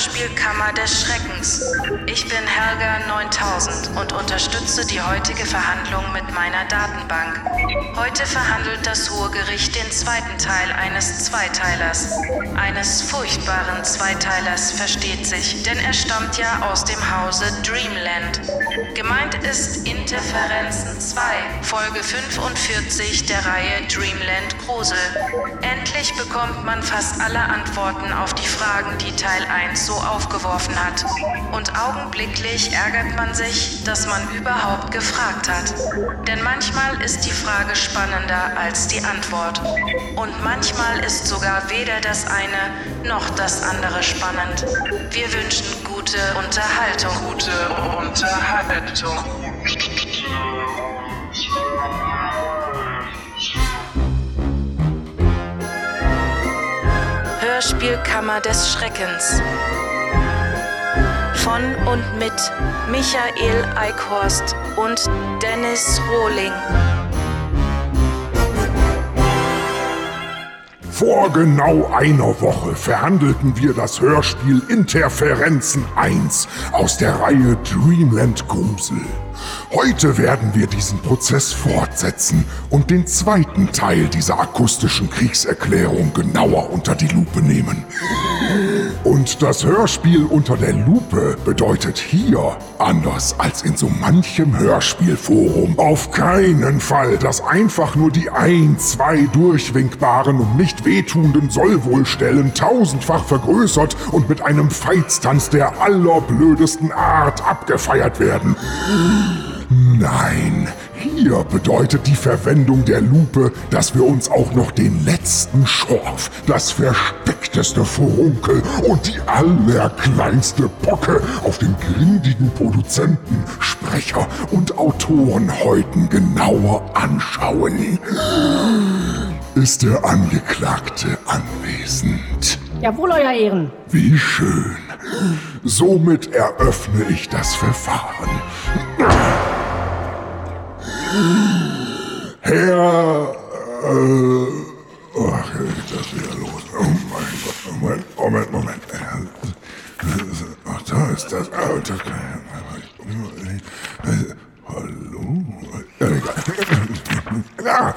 Hörspielkammer des Schreckens. Ich bin Helga 9000 und unterstütze die heutige Verhandlung mit meiner Datenbank. Heute verhandelt das Hohe Gericht den zweiten Teil eines Zweiteilers. Eines furchtbaren Zweiteilers, versteht sich, denn er stammt ja aus dem Hause Dreamland. Gemeint ist Interferenzen 2, Folge 45 der Reihe Dreamland Grusel. Endlich bekommt man fast alle Antworten auf die Fragen, die Teil 1 so aufgeworfen hat. Und augenblicklich ärgert man sich, dass man überhaupt gefragt hat. Denn manchmal ist die Frage spannender als die Antwort. Und manchmal ist sogar weder das eine noch das andere spannend. Wir wünschen gute Unterhaltung. Gute Unterhaltung. Hörspielkammer des Schreckens. Von und mit Michael Eickhorst und Dennis Rohling. Vor genau einer Woche verhandelten wir das Hörspiel Interferenzen 1 aus der Reihe Dreamland Grusel. Heute werden wir diesen Prozess fortsetzen und den zweiten Teil dieser akustischen Kriegserklärung genauer unter die Lupe nehmen. Und das Hörspiel unter der Lupe bedeutet hier, anders als in so manchem Hörspielforum, auf keinen Fall, dass einfach nur die ein, zwei durchwinkbaren und nicht wehtuenden Sollwohlstellen tausendfach vergrößert und mit einem Feitstanz der allerblödesten Art abgefeiert werden. Nein, hier bedeutet die Verwendung der Lupe, dass wir uns auch noch den letzten Schorf, das versteckteste Furunkel und die allerkleinste Pocke auf den grindigen Produzenten, Sprecher und Autorenhäuten genauer anschauen. Ist der Angeklagte anwesend? Jawohl, Euer Ehren. Wie schön. Somit eröffne ich das Verfahren. Herr. Äh, oh, geht das wieder los? Oh mein Gott, Moment, Moment, Moment. Ach, da ist das. Ich. Hallo? Ah,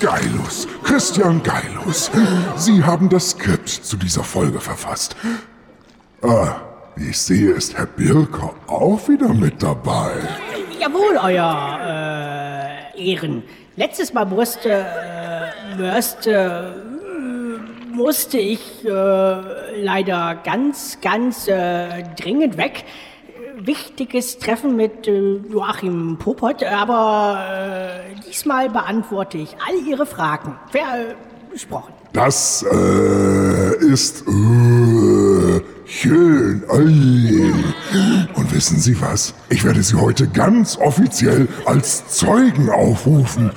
Geilus, Christian Geilus. Sie haben das Skript zu dieser Folge verfasst. Ah, wie ich sehe, ist Herr Birker auch wieder mit dabei. Jawohl, Euer äh, Ehren. Letztes Mal musste, äh, musste, musste ich äh, leider ganz, ganz äh, dringend weg. Wichtiges Treffen mit äh, Joachim Popot, aber äh, diesmal beantworte ich all Ihre Fragen. Versprochen. Das äh, ist äh, schön. Und wissen Sie was? Ich werde Sie heute ganz offiziell als Zeugen aufrufen.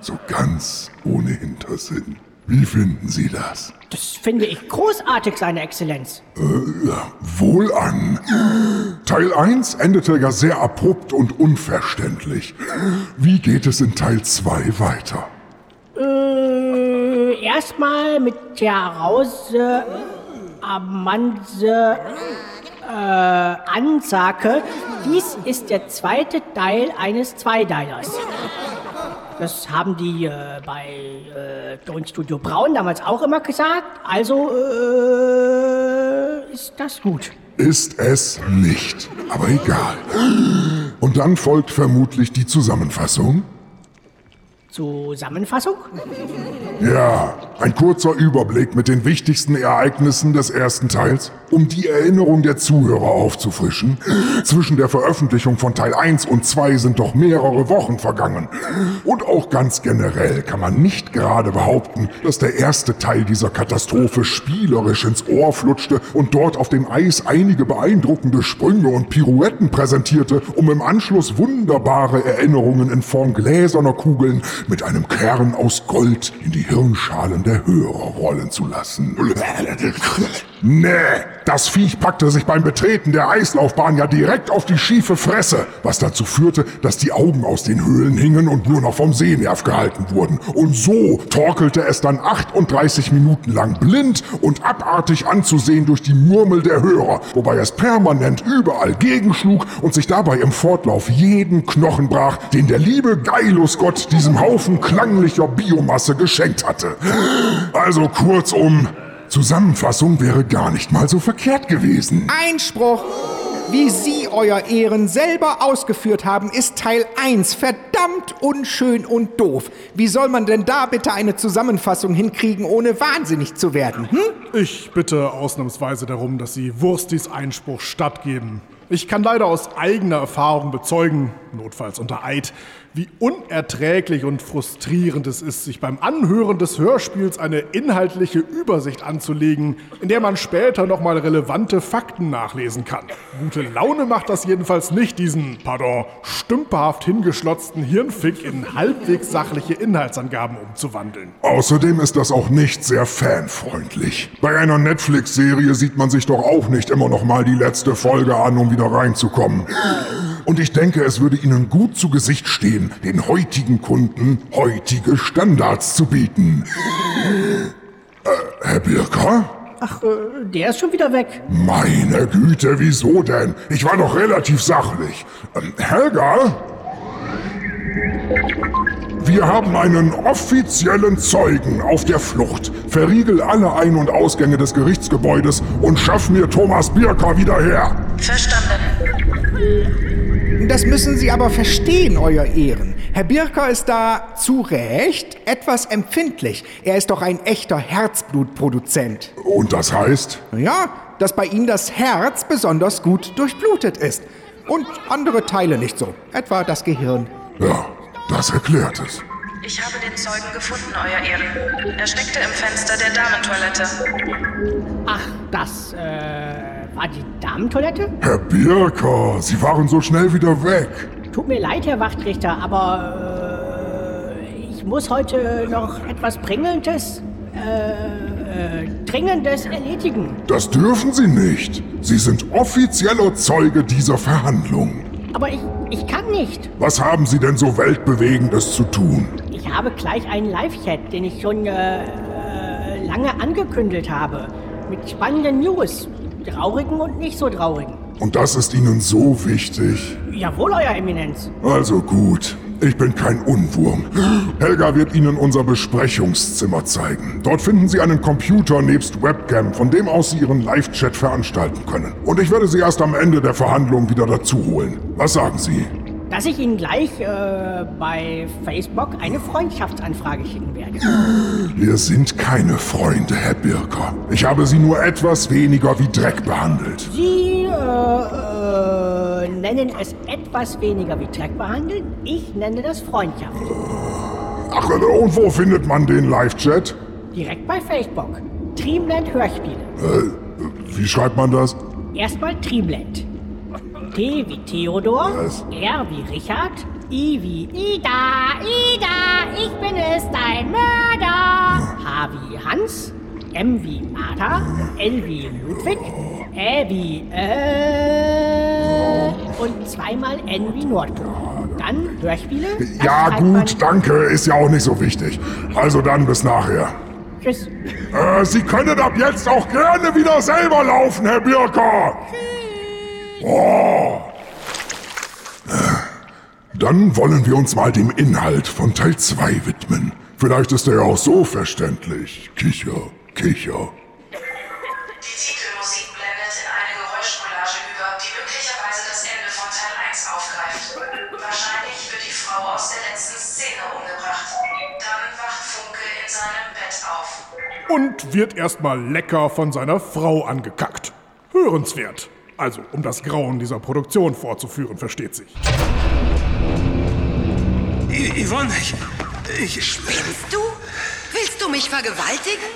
So ganz ohne Hintersinn. Wie finden Sie das? Das finde ich großartig, Seine Exzellenz. Äh, ja, wohlan. Teil 1 endete ja sehr abrupt und unverständlich. Wie geht es in Teil 2 weiter? Äh, erstmal mit der Rause Amanse äh, Ansage. Dies ist der zweite Teil eines Zweideilers. Das haben die äh, bei äh, Tonstudio Braun damals auch immer gesagt. Also äh, ist das gut. Ist es nicht, aber egal. Und dann folgt vermutlich die Zusammenfassung. Zusammenfassung? Ja, ein kurzer Überblick mit den wichtigsten Ereignissen des ersten Teils, um die Erinnerung der Zuhörer aufzufrischen. Zwischen der Veröffentlichung von Teil 1 und 2 sind doch mehrere Wochen vergangen. Und auch ganz generell kann man nicht gerade behaupten, dass der erste Teil dieser Katastrophe spielerisch ins Ohr flutschte und dort auf dem Eis einige beeindruckende Sprünge und Pirouetten präsentierte, um im Anschluss wunderbare Erinnerungen in Form gläserner Kugeln mit einem Kern aus Gold in die Hirnschalen der Hörer rollen zu lassen. Nee, das Viech packte sich beim Betreten der Eislaufbahn ja direkt auf die schiefe Fresse, was dazu führte, dass die Augen aus den Höhlen hingen und nur noch vom Sehnerv gehalten wurden. Und so torkelte es dann 38 Minuten lang blind und abartig anzusehen durch die Murmel der Hörer, wobei es permanent überall gegenschlug und sich dabei im Fortlauf jeden Knochen brach, den der liebe Geilusgott diesem Haufen klanglicher Biomasse geschenkt hatte. Also kurzum, Zusammenfassung wäre gar nicht mal so verkehrt gewesen. Einspruch! Wie Sie, Euer Ehren, selber ausgeführt haben, ist Teil 1 verdammt unschön und doof. Wie soll man denn da bitte eine Zusammenfassung hinkriegen, ohne wahnsinnig zu werden? Hm? Ich bitte ausnahmsweise darum, dass Sie Wurstis Einspruch stattgeben. Ich kann leider aus eigener Erfahrung bezeugen, notfalls unter Eid, wie unerträglich und frustrierend es ist, sich beim Anhören des Hörspiels eine inhaltliche Übersicht anzulegen, in der man später nochmal relevante Fakten nachlesen kann. Gute Laune macht das jedenfalls nicht, diesen, pardon, stümperhaft hingeschlotzten Hirnfick in halbwegs sachliche Inhaltsangaben umzuwandeln. Außerdem ist das auch nicht sehr fanfreundlich. Bei einer Netflix-Serie sieht man sich doch auch nicht immer noch mal die letzte Folge an, um wieder reinzukommen. Und ich denke, es würde Ihnen gut zu Gesicht stehen, den heutigen Kunden heutige Standards zu bieten. Äh, Herr Birker? Ach, äh, der ist schon wieder weg. Meine Güte, wieso denn? Ich war doch relativ sachlich. Ähm, Helga? Wir haben einen offiziellen Zeugen auf der Flucht. Verriegel alle Ein- und Ausgänge des Gerichtsgebäudes und schaff mir Thomas Birker wieder her. Verstanden. Das müssen Sie aber verstehen, Euer Ehren. Herr Birker ist da zu Recht etwas empfindlich. Er ist doch ein echter Herzblutproduzent. Und das heißt? Ja, dass bei ihm das Herz besonders gut durchblutet ist. Und andere Teile nicht so. Etwa das Gehirn. Ja, das erklärt es. Ich habe den Zeugen gefunden, Euer Ehren. Er steckte im Fenster der Damentoilette. Ach, das, äh, war die Damentoilette? Herr Birker, Sie waren so schnell wieder weg. Tut mir leid, Herr Wachtrichter, aber äh, ich muss heute noch etwas Bringendes, äh, äh, Dringendes erledigen. Das dürfen Sie nicht. Sie sind offizieller Zeuge dieser Verhandlung. Aber ich, ich kann nicht. Was haben Sie denn so Weltbewegendes zu tun? Ich habe gleich einen Live-Chat, den ich schon äh, äh, lange angekündigt habe. Mit spannenden News. Traurigen und nicht so traurigen. Und das ist Ihnen so wichtig. Jawohl, Euer Eminenz. Also gut, ich bin kein Unwurm. Helga wird Ihnen unser Besprechungszimmer zeigen. Dort finden Sie einen Computer nebst Webcam, von dem aus Sie Ihren Live-Chat veranstalten können. Und ich werde Sie erst am Ende der Verhandlung wieder dazu holen. Was sagen Sie? Dass ich Ihnen gleich äh, bei Facebook eine Freundschaftsanfrage schicken werde. Wir sind keine Freunde, Herr Birker. Ich habe Sie nur etwas weniger wie Dreck behandelt. Sie äh, äh, nennen es etwas weniger wie Dreck behandeln. Ich nenne das Freundschaft. Ach, und wo findet man den Live-Chat? Direkt bei Facebook. Dreamland Hörspiele. Äh, wie schreibt man das? Erstmal Dreamland. T wie Theodor, Was? R wie Richard, I wie Ida, Ida, ich bin es, dein Mörder. H wie Hans, M wie Martha, L wie Ludwig, Ä wie äh und zweimal N wie Nordpol. Dann Hörspiele. das Ja gut, danke, ist ja auch nicht so wichtig. Also dann bis nachher. Tschüss. Äh, Sie können ab jetzt auch gerne wieder selber laufen, Herr Birker. Oh. Dann wollen wir uns mal dem Inhalt von Teil 2 widmen. Vielleicht ist er ja auch so verständlich. Kicher, kicher. Die Titelmusik blendet in eine Geräuschcollage über, die möglicherweise das Ende von Teil 1 aufgreift. Wahrscheinlich wird die Frau aus der letzten Szene umgebracht. Dann wacht Funke in seinem Bett auf. Und wird erstmal lecker von seiner Frau angekackt. Hörenswert. Also, um das Grauen dieser Produktion vorzuführen, versteht sich. I Yvonne, ich. Ich. Spinnst du? Willst du mich vergewaltigen?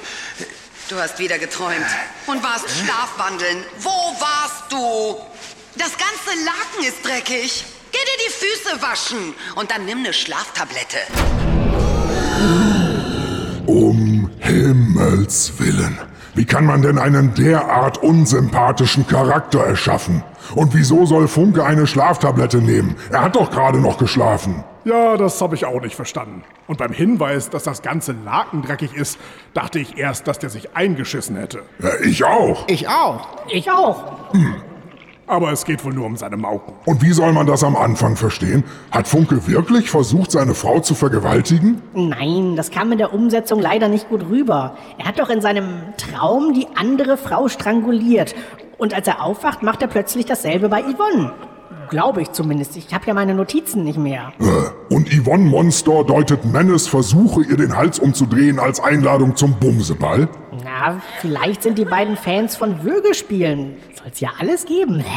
Du hast wieder geträumt und warst Schlafwandeln. Wo warst du? Das ganze Laken ist dreckig. Geh dir die Füße waschen und dann nimm eine Schlaftablette. Um Himmels Willen. Wie kann man denn einen derart unsympathischen Charakter erschaffen? Und wieso soll Funke eine Schlaftablette nehmen? Er hat doch gerade noch geschlafen. Ja, das habe ich auch nicht verstanden. Und beim Hinweis, dass das ganze Laken dreckig ist, dachte ich erst, dass der sich eingeschissen hätte. Ja, ich auch. Ich auch. Ich auch. Aber es geht wohl nur um seine Mauken. Und wie soll man das am Anfang verstehen? Hat Funke wirklich versucht, seine Frau zu vergewaltigen? Nein, das kam in der Umsetzung leider nicht gut rüber. Er hat doch in seinem Traum die andere Frau stranguliert. Und als er aufwacht, macht er plötzlich dasselbe bei Yvonne. Glaube ich zumindest. Ich habe ja meine Notizen nicht mehr. Und Yvonne Monster deutet Menes Versuche, ihr den Hals umzudrehen, als Einladung zum Bumseball? Na, vielleicht sind die beiden Fans von Würgespielen. Soll's ja alles geben.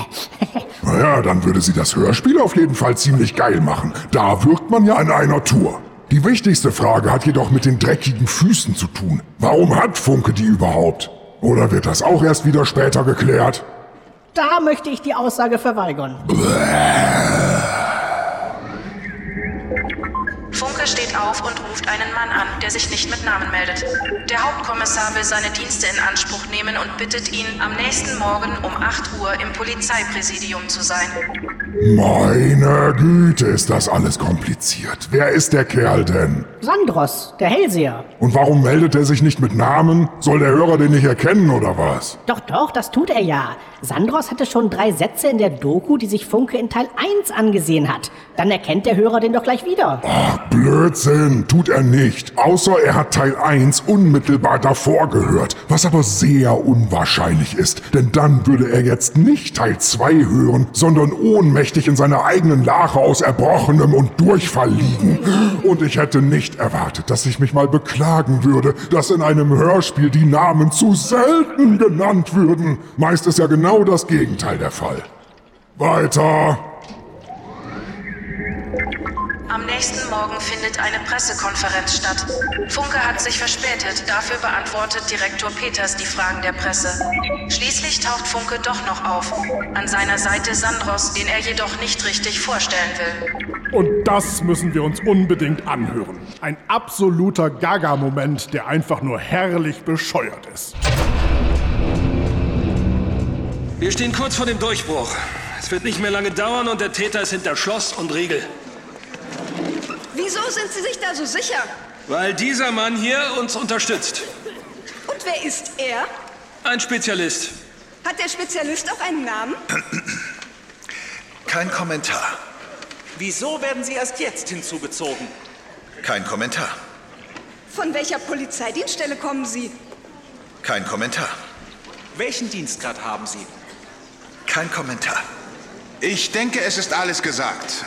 Naja, dann würde sie das Hörspiel auf jeden Fall ziemlich geil machen. Da wirkt man ja an einer Tour. Die wichtigste Frage hat jedoch mit den dreckigen Füßen zu tun. Warum hat Funke die überhaupt? Oder wird das auch erst wieder später geklärt? Da möchte ich die Aussage verweigern. Funke steht auf und ruft einen Mann an, der sich nicht mit Namen meldet. Der Hauptkommissar will seine Dienste in Anspruch nehmen und bittet ihn, am nächsten Morgen um 8 Uhr im Polizeipräsidium zu sein. Meine Güte, ist das alles kompliziert. Wer ist der Kerl denn? Sandros, der Hellseher. Und warum meldet er sich nicht mit Namen? Soll der Hörer den nicht erkennen oder was? Doch, doch, das tut er ja. Sandros hatte schon drei Sätze in der Doku, die sich Funke in Teil 1 angesehen hat. Dann erkennt der Hörer den doch gleich wieder. Ach, Blödsinn, tut er nicht. Außer er hat Teil 1 unmittelbar davor gehört, was aber sehr unwahrscheinlich ist, denn dann würde er jetzt nicht Teil 2 hören, sondern ohnmächtig in seiner eigenen Lache aus Erbrochenem und Durchfall liegen. Und ich hätte nicht erwartet, dass ich mich mal beklagen würde, dass in einem Hörspiel die Namen zu selten genannt würden. Meist ist ja genau das Gegenteil der Fall. Weiter. Am nächsten Morgen findet eine Pressekonferenz statt. Funke hat sich verspätet, dafür beantwortet Direktor Peters die Fragen der Presse. Schließlich taucht Funke doch noch auf. An seiner Seite Sandros, den er jedoch nicht richtig vorstellen will. Und das müssen wir uns unbedingt anhören. Ein absoluter Gaga-Moment, der einfach nur herrlich bescheuert ist. Wir stehen kurz vor dem Durchbruch. Es wird nicht mehr lange dauern und der Täter ist hinter Schloss und Riegel. Wieso sind Sie sich da so sicher? Weil dieser Mann hier uns unterstützt. Und wer ist er? Ein Spezialist. Hat der Spezialist auch einen Namen? Kein Kommentar. Wieso werden Sie erst jetzt hinzugezogen? Kein Kommentar. Von welcher Polizeidienststelle kommen Sie? Kein Kommentar. Welchen Dienstgrad haben Sie? Kein Kommentar. Ich denke, es ist alles gesagt.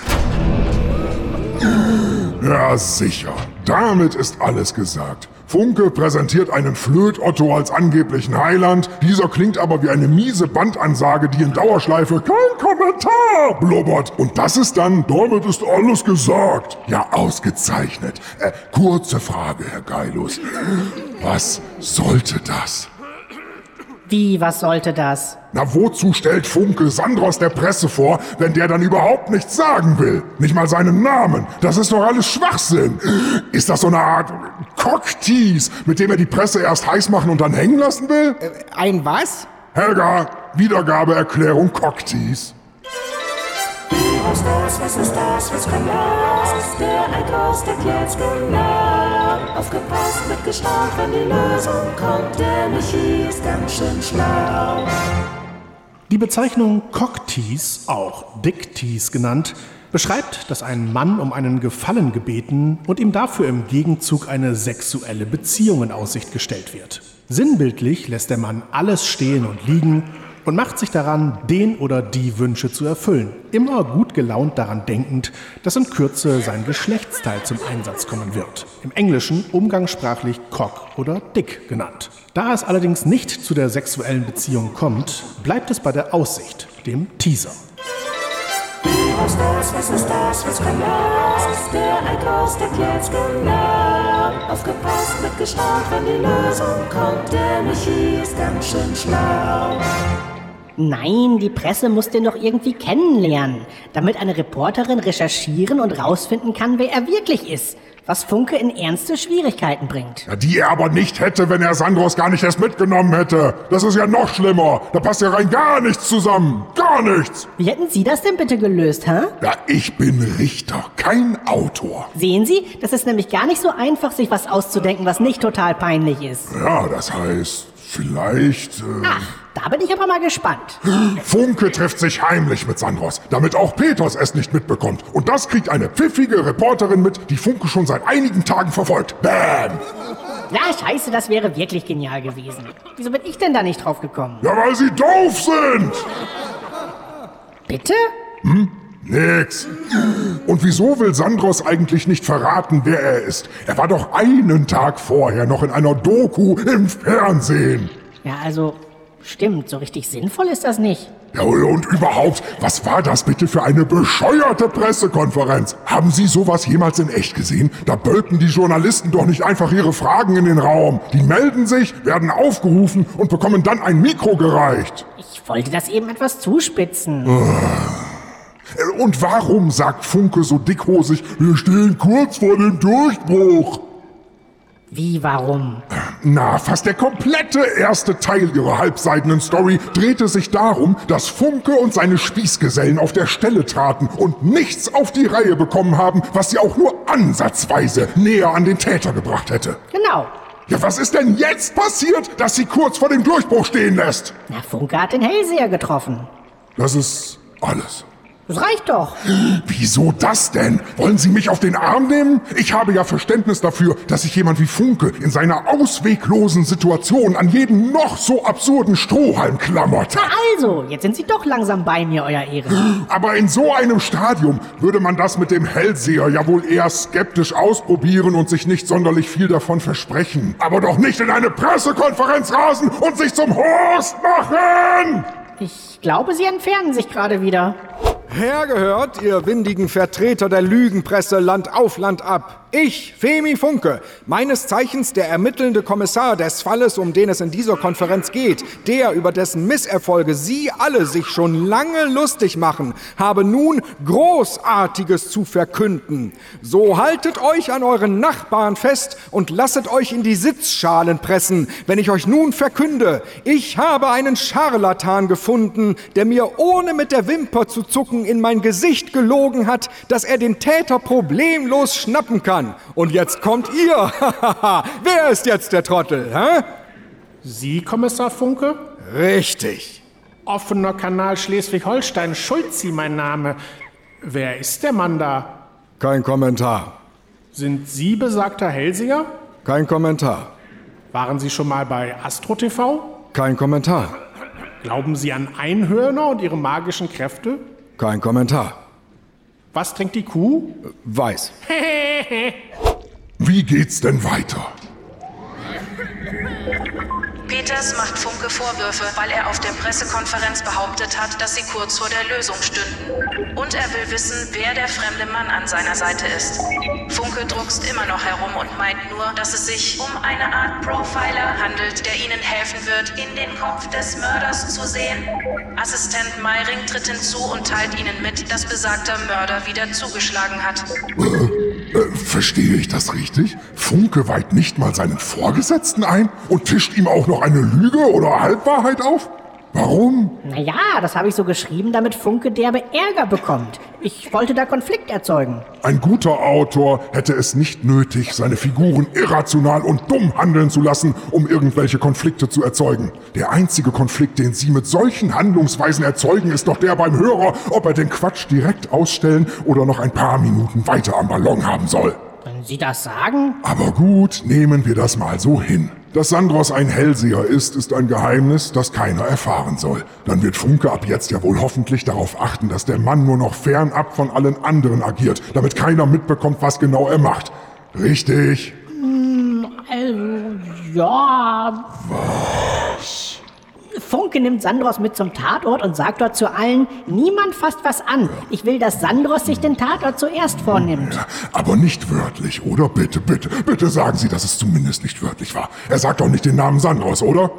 Ja, sicher. Damit ist alles gesagt. Funke präsentiert einen Flöt-Otto als angeblichen Heiland. Dieser klingt aber wie eine miese Bandansage, die in Dauerschleife kein Kommentar blubbert. Und das ist dann, damit ist alles gesagt. Ja, ausgezeichnet. Äh, kurze Frage, Herr Geilus. Was sollte das? Wie, was sollte das? Na, wozu stellt Funke Sandros der Presse vor, wenn der dann überhaupt nichts sagen will? Nicht mal seinen Namen. Das ist doch alles Schwachsinn. Ist das so eine Art Cocktease, mit dem er die Presse erst heiß machen und dann hängen lassen will? Ein was? Helga, Wiedergabeerklärung Cocktease. Was das, was ist das, was kommt das? Der Einkauf erklärt's genau. Aufgepasst, mit gestaunt, wenn die Lösung kommt. Der Michi ist ganz schön schlau. Die Bezeichnung Cocktease, auch Dicktease genannt, beschreibt, dass ein Mann um einen Gefallen gebeten und ihm dafür im Gegenzug eine sexuelle Beziehung in Aussicht gestellt wird. Sinnbildlich lässt der Mann alles stehen und liegen und macht sich daran, den oder die Wünsche zu erfüllen, immer gut gelaunt daran denkend, dass in Kürze sein Geschlechtsteil zum Einsatz kommen wird. Im Englischen umgangssprachlich Cock oder Dick genannt. Da es allerdings nicht zu der sexuellen Beziehung kommt, bleibt es bei der Aussicht, dem Teaser. Was das, was ist das, was kommt das? Der Einkauf erklärt's genau. Aufgepasst, mit gestaunt, wenn die Lösung kommt. Der Michi ist ganz schön schlau. Nein, die Presse muss den doch irgendwie kennenlernen, damit eine Reporterin recherchieren und rausfinden kann, wer er wirklich ist. was Funke in ernste Schwierigkeiten bringt. Ja, die er aber nicht hätte, wenn er Sandros gar nicht erst mitgenommen hätte. Das ist ja noch schlimmer. Da passt ja rein gar nichts zusammen. Gar nichts. Wie hätten Sie das denn bitte gelöst, hä? Ja, ich bin Richter, kein Autor. Sehen Sie, das ist nämlich gar nicht so einfach, sich was auszudenken, was nicht total peinlich ist. Ja, das heißt, vielleicht... Äh Ach, da bin ich aber mal gespannt. Funke trifft sich heimlich mit Sandros, damit auch Peters es nicht mitbekommt. Und das kriegt eine pfiffige Reporterin mit, die Funke schon seit einigen Tagen verfolgt. Bam! Ja, scheiße, das wäre wirklich genial gewesen. Wieso bin ich denn da nicht drauf gekommen? Ja, weil sie doof sind! Bitte? Hm? Nix. Und wieso will Sandros eigentlich nicht verraten, wer er ist? Er war doch einen Tag vorher noch in einer Doku im Fernsehen. Ja, also, stimmt, so richtig sinnvoll ist das nicht. Ja, und überhaupt, was war das bitte für eine bescheuerte Pressekonferenz? Haben Sie sowas jemals in echt gesehen? Da bölken die Journalisten doch nicht einfach ihre Fragen in den Raum. Die melden sich, werden aufgerufen und bekommen dann ein Mikro gereicht. Ich wollte das eben etwas zuspitzen. Und warum sagt Funke so dickhosig, wir stehen kurz vor dem Durchbruch? Wie, warum? Na, fast der komplette erste Teil ihrer halbseidenen Story drehte sich darum, dass Funke und seine Spießgesellen auf der Stelle traten und nichts auf die Reihe bekommen haben, was sie auch nur ansatzweise näher an den Täter gebracht hätte. Genau. Ja, was ist denn jetzt passiert, dass sie kurz vor dem Durchbruch stehen lässt? Na, Funke hat den Hellseher getroffen. Das ist alles. Das reicht doch. Wieso das denn? Wollen Sie mich auf den Arm nehmen? Ich habe ja Verständnis dafür, dass sich jemand wie Funke in seiner ausweglosen Situation an jeden noch so absurden Strohhalm klammert. Na also, jetzt sind Sie doch langsam bei mir, Euer Ehren. Aber in so einem Stadium würde man das mit dem Hellseher ja wohl eher skeptisch ausprobieren und sich nicht sonderlich viel davon versprechen. Aber doch nicht in eine Pressekonferenz rasen und sich zum Horst machen! Ich glaube, Sie entfernen sich gerade wieder. Hergehört, ihr windigen Vertreter der Lügenpresse Land auf Land ab. Ich, Femi Funke, meines Zeichens der ermittelnde Kommissar des Falles, um den es in dieser Konferenz geht, der, über dessen Misserfolge Sie alle sich schon lange lustig machen, habe nun Großartiges zu verkünden. So haltet euch an euren Nachbarn fest und lasset euch in die Sitzschalen pressen, wenn ich euch nun verkünde, ich habe einen Scharlatan gefunden, der mir ohne mit der Wimper zu zucken in mein Gesicht gelogen hat, dass er den Täter problemlos schnappen kann. Und jetzt kommt ihr. Wer ist jetzt der Trottel, hä? Sie, Kommissar Funke? Richtig. Offener Kanal Schleswig-Holstein, Schulzi mein Name. Wer ist der Mann da? Kein Kommentar. Sind Sie besagter Hellseher? Kein Kommentar. Waren Sie schon mal bei Astro TV? Kein Kommentar. Glauben Sie an Einhörner und ihre magischen Kräfte? Kein Kommentar. Was trinkt die Kuh? Weiß. Wie geht's denn weiter? Peters macht Funke Vorwürfe, weil er auf der Pressekonferenz behauptet hat, dass sie kurz vor der Lösung stünden. Und er will wissen, wer der fremde Mann an seiner Seite ist. Funke druckst immer noch herum und meint nur, dass es sich um eine Art Profiler handelt, der ihnen helfen wird, in den Kopf des Mörders zu sehen. Assistent Meiring tritt hinzu und teilt ihnen mit, dass besagter Mörder wieder zugeschlagen hat. Äh, verstehe ich das richtig? Funke weiht nicht mal seinen Vorgesetzten ein und tischt ihm auch noch eine Lüge oder Halbwahrheit auf? Warum? Naja, das habe ich so geschrieben, damit Funke derbe Ärger bekommt. Ich wollte da Konflikt erzeugen. Ein guter Autor hätte es nicht nötig, seine Figuren irrational und dumm handeln zu lassen, um irgendwelche Konflikte zu erzeugen. Der einzige Konflikt, den Sie mit solchen Handlungsweisen erzeugen, ist doch der beim Hörer, ob er den Quatsch direkt ausstellen oder noch ein paar Minuten weiter am Ballon haben soll. Wenn Sie das sagen? Aber gut, nehmen wir das mal so hin. Dass Sandros ein Hellseher ist, ist ein Geheimnis, das keiner erfahren soll. Dann wird Funke ab jetzt ja wohl hoffentlich darauf achten, dass der Mann nur noch fernab von allen anderen agiert, damit keiner mitbekommt, was genau er macht. Richtig? Hm, also, ja. Was? Funke nimmt Sandros mit zum Tatort und sagt dort zu allen, niemand fasst was an. Ich will, dass Sandros sich den Tatort zuerst vornimmt. Aber nicht wörtlich, oder? Bitte, bitte, bitte sagen Sie, dass es zumindest nicht wörtlich war. Er sagt doch nicht den Namen Sandros, oder?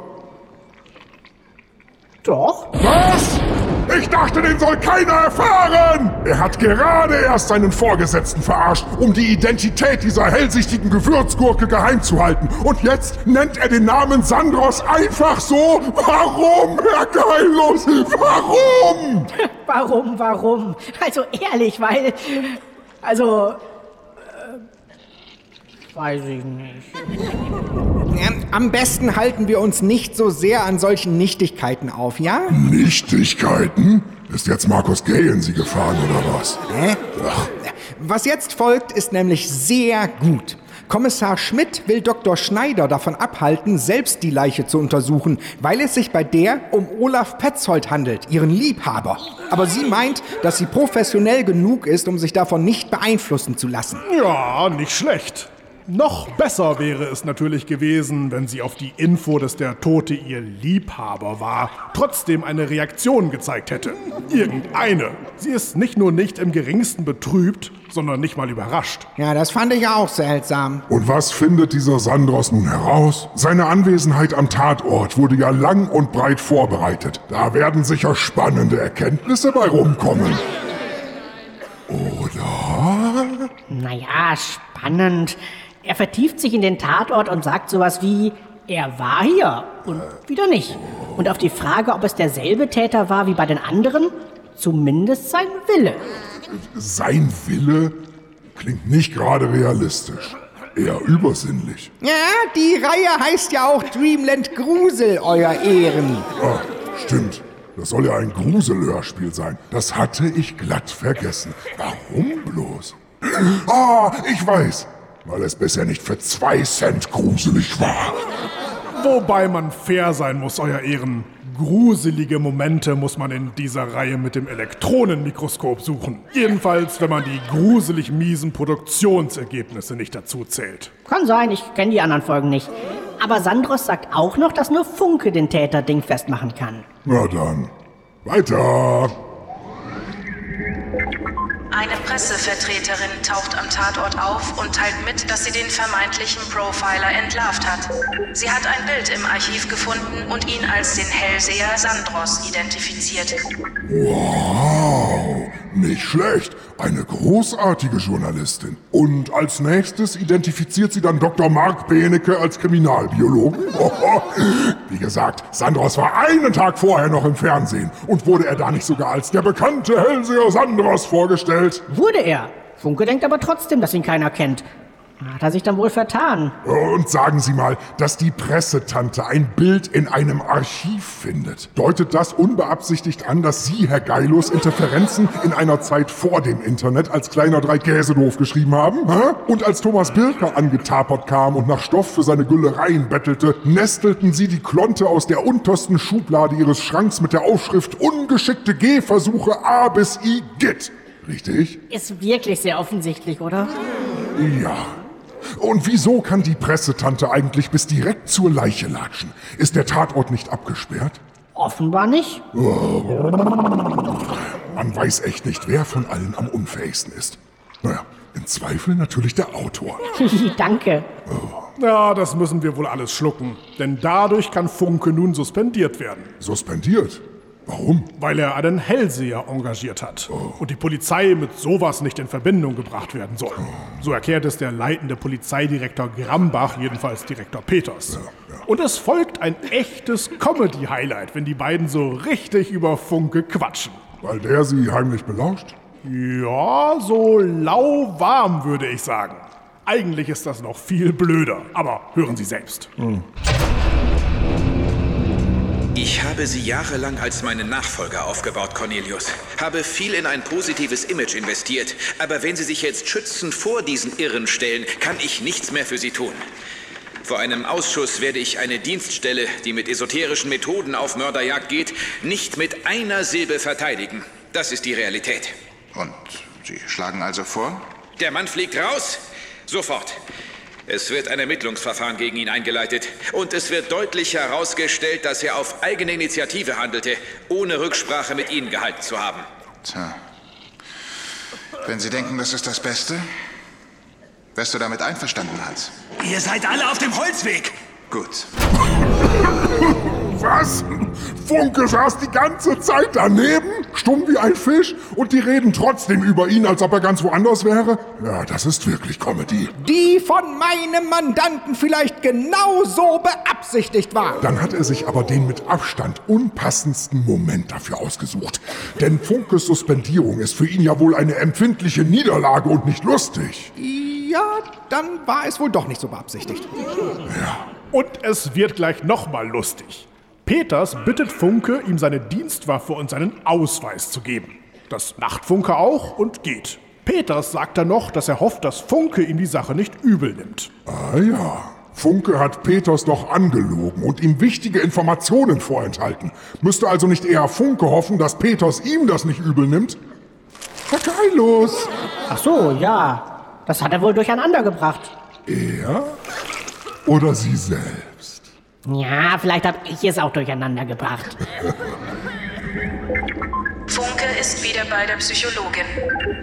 Doch. Was? Ich dachte, den soll keiner erfahren! Er hat gerade erst seinen Vorgesetzten verarscht, um die Identität dieser hellsichtigen Gewürzgurke geheim zu halten. Und jetzt nennt er den Namen Sandros einfach so? Warum, Herr Geillos? Warum? warum, warum? Also ehrlich, weil. Also. Weiß ich nicht. Am besten halten wir uns nicht so sehr an solchen Nichtigkeiten auf, ja? Nichtigkeiten? Ist jetzt Markus Gay in Sie gefahren oder was? Hä? Ach. Was jetzt folgt, ist nämlich sehr gut. Kommissar Schmidt will Dr. Schneider davon abhalten, selbst die Leiche zu untersuchen, weil es sich bei der um Olaf Petzold handelt, ihren Liebhaber. Aber sie meint, dass sie professionell genug ist, um sich davon nicht beeinflussen zu lassen. Ja, nicht schlecht. Noch besser wäre es natürlich gewesen, wenn sie auf die Info, dass der Tote ihr Liebhaber war, trotzdem eine Reaktion gezeigt hätte. Irgendeine. Sie ist nicht nur nicht im geringsten betrübt, sondern nicht mal überrascht. Ja, das fand ich auch seltsam. Und was findet dieser Sandros nun heraus? Seine Anwesenheit am Tatort wurde ja lang und breit vorbereitet. Da werden sicher spannende Erkenntnisse bei rumkommen. Oder? Naja, spannend. Er vertieft sich in den Tatort und sagt sowas wie, er war hier und wieder nicht. Und auf die Frage, ob es derselbe Täter war wie bei den anderen, zumindest sein Wille. Sein Wille klingt nicht gerade realistisch. Eher übersinnlich. Ja, die Reihe heißt ja auch Dreamland Grusel, euer Ehren. Ah, stimmt. Das soll ja ein Gruselhörspiel sein. Das hatte ich glatt vergessen. Warum bloß? Ah, ich weiß weil es bisher nicht für zwei Cent gruselig war. Wobei man fair sein muss, Euer Ehren. Gruselige Momente muss man in dieser Reihe mit dem Elektronenmikroskop suchen. Jedenfalls, wenn man die gruselig miesen Produktionsergebnisse nicht dazu zählt. Kann sein, ich kenne die anderen Folgen nicht. Aber Sandros sagt auch noch, dass nur Funke den Täter dingfest machen kann. Na dann, weiter. Eine Pressevertreterin taucht am Tatort auf und teilt mit, dass sie den vermeintlichen Profiler entlarvt hat. Sie hat ein Bild im Archiv gefunden und ihn als den Hellseher Sandros identifiziert. Wow, nicht schlecht. Eine großartige Journalistin. Und als nächstes identifiziert sie dann Dr. Mark Benecke als Kriminalbiologen. Wie gesagt, Sandros war einen Tag vorher noch im Fernsehen. Und wurde er da nicht sogar als der bekannte Hellseher Sandros vorgestellt? Wurde er. Funke denkt aber trotzdem, dass ihn keiner kennt. Hat er sich dann wohl vertan? Und sagen Sie mal, dass die Pressetante ein Bild in einem Archiv findet. Deutet das unbeabsichtigt an, dass Sie, Herr Geilus, Interferenzen in einer Zeit vor dem Internet als kleiner Dreikäsedoof geschrieben haben? Hä? Und als Thomas Birker angetapert kam und nach Stoff für seine Güllereien bettelte, nestelten Sie die Klonte aus der untersten Schublade Ihres Schranks mit der Aufschrift Ungeschickte Gehversuche A bis I Git. Richtig? Ist wirklich sehr offensichtlich, oder? Ja. Und wieso kann die Pressetante eigentlich bis direkt zur Leiche latschen? Ist der Tatort nicht abgesperrt? Offenbar nicht. Man weiß echt nicht, wer von allen am unfähigsten ist. Naja, im Zweifel natürlich der Autor. Danke. Oh. Ja, das müssen wir wohl alles schlucken. Denn dadurch kann Funke nun suspendiert werden. Suspendiert? Warum? Weil er einen Hellseher engagiert hat oh. und die Polizei mit sowas nicht in Verbindung gebracht werden soll. Oh. So erklärt es der leitende Polizeidirektor Grambach, jedenfalls Direktor Peters. Ja, ja. Und es folgt ein echtes Comedy-Highlight, wenn die beiden so richtig über Funke quatschen. Weil der sie heimlich belauscht? Ja, so lauwarm würde ich sagen. Eigentlich ist das noch viel blöder, aber hören Sie selbst. Hm. Ich habe Sie jahrelang als meinen Nachfolger aufgebaut, Cornelius. Habe viel in ein positives Image investiert. Aber wenn Sie sich jetzt schützend vor diesen Irren stellen, kann ich nichts mehr für Sie tun. Vor einem Ausschuss werde ich eine Dienststelle, die mit esoterischen Methoden auf Mörderjagd geht, nicht mit einer Silbe verteidigen. Das ist die Realität. Und Sie schlagen also vor? Der Mann fliegt raus? Sofort. Es wird ein Ermittlungsverfahren gegen ihn eingeleitet und es wird deutlich herausgestellt, dass er auf eigene Initiative handelte, ohne Rücksprache mit Ihnen gehalten zu haben. Tja. Wenn Sie denken, das ist das Beste, wärst du damit einverstanden, Hans? Ihr seid alle auf dem Holzweg. Gut. Was? Funke saß die ganze Zeit daneben? stumm wie ein Fisch und die reden trotzdem über ihn, als ob er ganz woanders wäre? Ja, das ist wirklich Comedy. Die von meinem Mandanten vielleicht genauso beabsichtigt war. Dann hat er sich aber den mit Abstand unpassendsten Moment dafür ausgesucht. Denn Funkes Suspendierung ist für ihn ja wohl eine empfindliche Niederlage und nicht lustig. Ja, dann war es wohl doch nicht so beabsichtigt. Und es wird gleich nochmal lustig. Peters bittet Funke, ihm seine Dienstwaffe und seinen Ausweis zu geben. Das macht Funke auch und geht. Peters sagt dann noch, dass er hofft, dass Funke ihm die Sache nicht übel nimmt. Ah ja. Funke hat Peters doch angelogen und ihm wichtige Informationen vorenthalten. Müsste also nicht eher Funke hoffen, dass Peters ihm das nicht übel nimmt? Herr Geilus! Ach so, ja. Das hat er wohl durcheinander gebracht. Er oder Sie selbst? Ja, vielleicht habe ich es auch durcheinander gebracht. Funke ist wieder bei der Psychologin.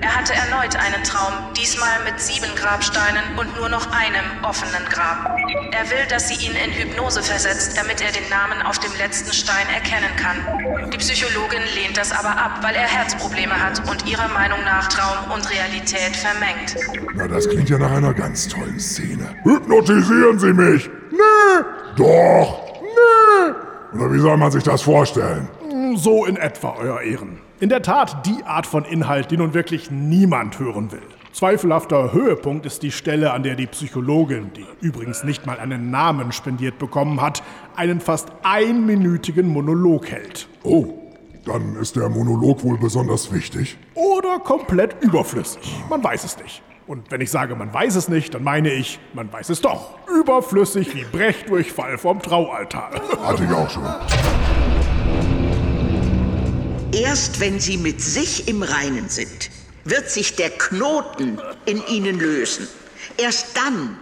Er hatte erneut einen Traum, diesmal mit sieben Grabsteinen und nur noch einem offenen Grab. Er will, dass sie ihn in Hypnose versetzt, damit er den Namen auf dem letzten Stein erkennen kann. Die Psychologin lehnt das aber ab, weil er Herzprobleme hat und ihrer Meinung nach Traum und Realität vermengt. Na, das klingt ja nach einer ganz tollen Szene. Hypnotisieren Sie mich! Nee! Doch! Nee! Oder wie soll man sich das vorstellen? So in etwa, Euer Ehren. In der Tat die Art von Inhalt, die nun wirklich niemand hören will. Zweifelhafter Höhepunkt ist die Stelle, an der die Psychologin, die übrigens nicht mal einen Namen spendiert bekommen hat, einen fast einminütigen Monolog hält. Oh, dann ist der Monolog wohl besonders wichtig. Oder komplett überflüssig. Man weiß es nicht. Und wenn ich sage, man weiß es nicht, dann meine ich, man weiß es doch. Überflüssig wie Brechdurchfall vom Traualtar. Hatte ich auch schon. Erst wenn Sie mit sich im Reinen sind, wird sich der Knoten in Ihnen lösen. Erst dann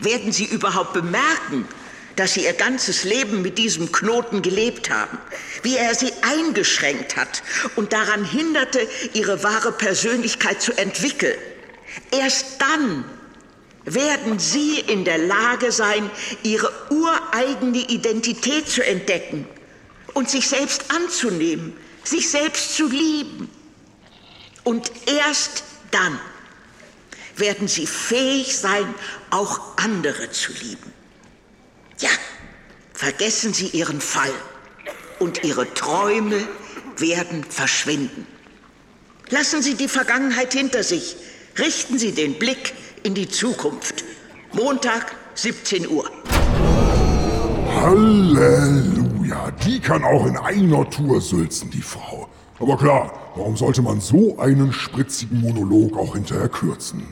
werden Sie überhaupt bemerken, dass Sie Ihr ganzes Leben mit diesem Knoten gelebt haben, wie er Sie eingeschränkt hat und daran hinderte, Ihre wahre Persönlichkeit zu entwickeln. Erst dann werden Sie in der Lage sein, Ihre ureigene Identität zu entdecken und sich selbst anzunehmen, sich selbst zu lieben. Und erst dann werden Sie fähig sein, auch andere zu lieben. Ja, vergessen Sie Ihren Fall und Ihre Träume werden verschwinden. Lassen Sie die Vergangenheit hinter sich. Richten Sie den Blick in die Zukunft. Montag, 17 Uhr. Halleluja, die kann auch in einer Tour sülzen, die Frau. Aber klar, warum sollte man so einen spritzigen Monolog auch hinterher kürzen?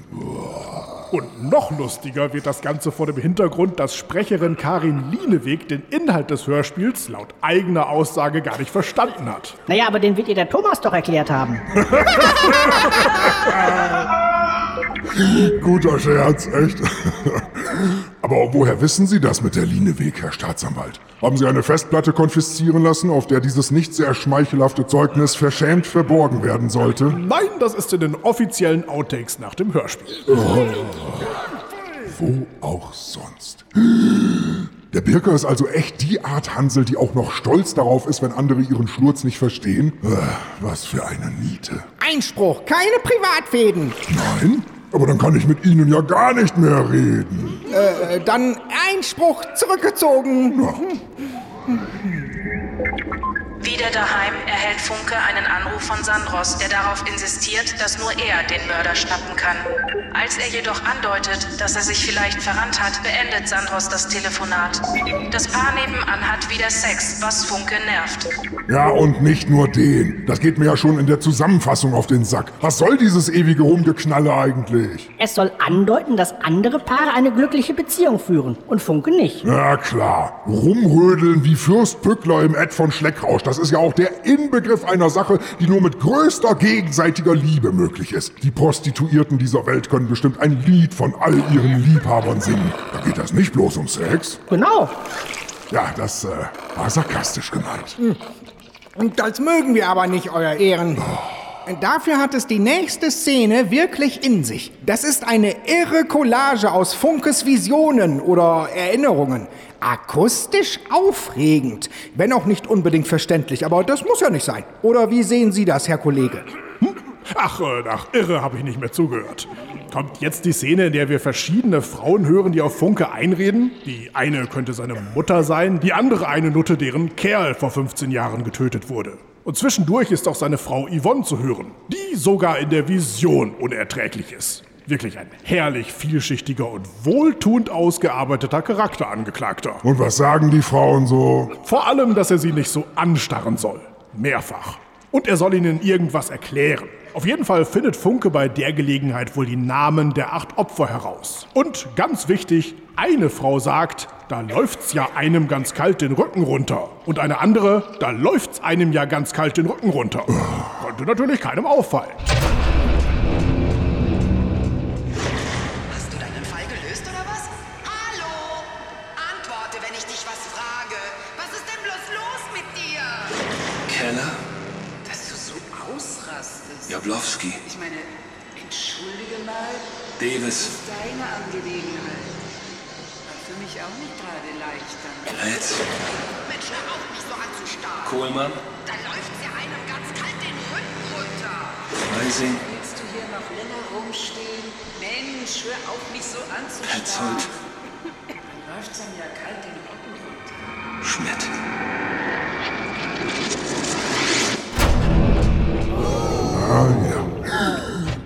Und noch lustiger wird das Ganze vor dem Hintergrund, dass Sprecherin Karin Lieneweg den Inhalt des Hörspiels laut eigener Aussage gar nicht verstanden hat. Naja, aber den wird ihr der Thomas doch erklärt haben. Guter Scherz, echt. Aber woher wissen Sie das mit der Lieneweg, Herr Staatsanwalt? Haben Sie eine Festplatte konfiszieren lassen, auf der dieses nicht sehr schmeichelhafte Zeugnis verschämt verborgen werden sollte? Nein, das ist in den offiziellen Outtakes nach dem Hörspiel. Oh, wo auch sonst. Der Birker ist also echt die Art Hansel, die auch noch stolz darauf ist, wenn andere ihren Schlurz nicht verstehen. Äh, Was für eine Niete. Einspruch, keine Privatfäden. Nein? Aber dann kann ich mit Ihnen ja gar nicht mehr reden. Äh, dann Einspruch zurückgezogen. Wieder daheim erhält Funke einen Anruf von Sandros, der darauf insistiert, dass nur er den Mörder schnappen kann. Als er jedoch andeutet, dass er sich vielleicht verrannt hat, beendet Sandros das Telefonat. Das Paar nebenan hat wieder Sex, was Funke nervt. Ja, und nicht nur den. Das geht mir ja schon in der Zusammenfassung auf den Sack. Was soll dieses ewige Rumgeknalle eigentlich? Es soll andeuten, dass andere Paare eine glückliche Beziehung führen und Funke nicht. Na klar, rumrödeln wie Fürst Pückler im Ed von Schleckrausch, das ist ja auch der Inbegriff einer Sache, die nur mit größter gegenseitiger Liebe möglich ist. Die Prostituierten dieser Welt können bestimmt ein Lied von all ihren Liebhabern singen. Da geht das nicht bloß um Sex. Genau. Ja, das äh, war sarkastisch gemeint. Hm. Und das mögen wir aber nicht, Euer Ehren. Dafür hat es die nächste Szene wirklich in sich. Das ist eine irre Collage aus Funkes Visionen oder Erinnerungen. Akustisch aufregend, wenn auch nicht unbedingt verständlich, aber das muss ja nicht sein. Oder wie sehen Sie das, Herr Kollege? Ach, äh, nach irre habe ich nicht mehr zugehört. Kommt jetzt die Szene, in der wir verschiedene Frauen hören, die auf Funke einreden? Die eine könnte seine Mutter sein, die andere eine Nutte, deren Kerl vor 15 Jahren getötet wurde. Und zwischendurch ist auch seine Frau Yvonne zu hören, die sogar in der Vision unerträglich ist. Wirklich ein herrlich vielschichtiger und wohltuend ausgearbeiteter Charakterangeklagter. Und was sagen die Frauen so? Vor allem, dass er sie nicht so anstarren soll. Mehrfach. Und er soll ihnen irgendwas erklären. Auf jeden Fall findet Funke bei der Gelegenheit wohl die Namen der acht Opfer heraus. Und ganz wichtig, eine Frau sagt, da läuft's ja einem ganz kalt den Rücken runter. Und eine andere, da läuft's einem ja ganz kalt den Rücken runter. Konnte natürlich keinem auffallen. Jablowski. Ich meine, entschuldige mal. Davis. Das ist deine Angelegenheit. War für mich auch nicht gerade leicht. Grätz. Mensch, hör auf, mich so anzustarren. Kohlmann. Da läuft's ja einem ganz kalt den Rücken runter. Freising. Willst du hier noch länger rumstehen? Mensch, hör auf, mich so anzustarren. Petzold. Dann läuft's einem ja kalt den Rücken runter. Schmidt.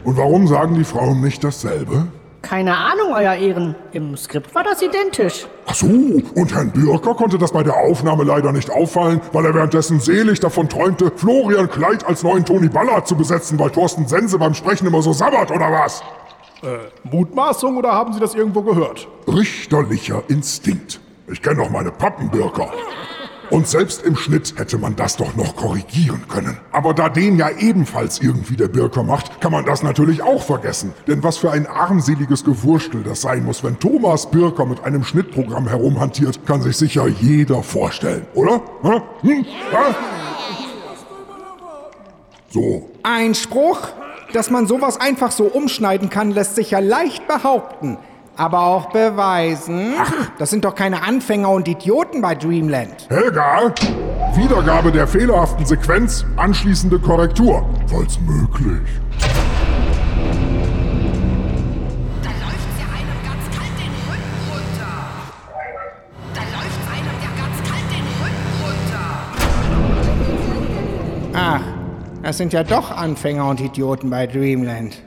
Und warum sagen die Frauen nicht dasselbe? Keine Ahnung, Euer Ehren. Im Skript war das identisch. Ach so, und Herrn Bürker konnte das bei der Aufnahme leider nicht auffallen, weil er währenddessen selig davon träumte, Florian Kleid als neuen Toni Ballard zu besetzen, weil Thorsten Sense beim Sprechen immer so sabbert, oder was? Äh, Mutmaßung oder haben Sie das irgendwo gehört? Richterlicher Instinkt. Ich kenne doch meine Pappenbürker. Und selbst im Schnitt hätte man das doch noch korrigieren können. Aber da den ja ebenfalls irgendwie der Birker macht, kann man das natürlich auch vergessen. Denn was für ein armseliges Gewurstel das sein muss, wenn Thomas Birker mit einem Schnittprogramm herumhantiert, kann sich sicher jeder vorstellen, oder? Hm? Hm? Ja? So, Ein Spruch, dass man sowas einfach so umschneiden kann, lässt sich ja leicht behaupten. Aber auch beweisen. Das sind doch keine Anfänger und Idioten bei Dreamland. Helga, Wiedergabe der fehlerhaften Sequenz, anschließende Korrektur. Falls möglich. Da läuft's ja einem ganz kalt den Rücken runter. Da läuft's einem ja ganz kalt den Rücken runter. Ach, das sind ja doch Anfänger und Idioten bei Dreamland.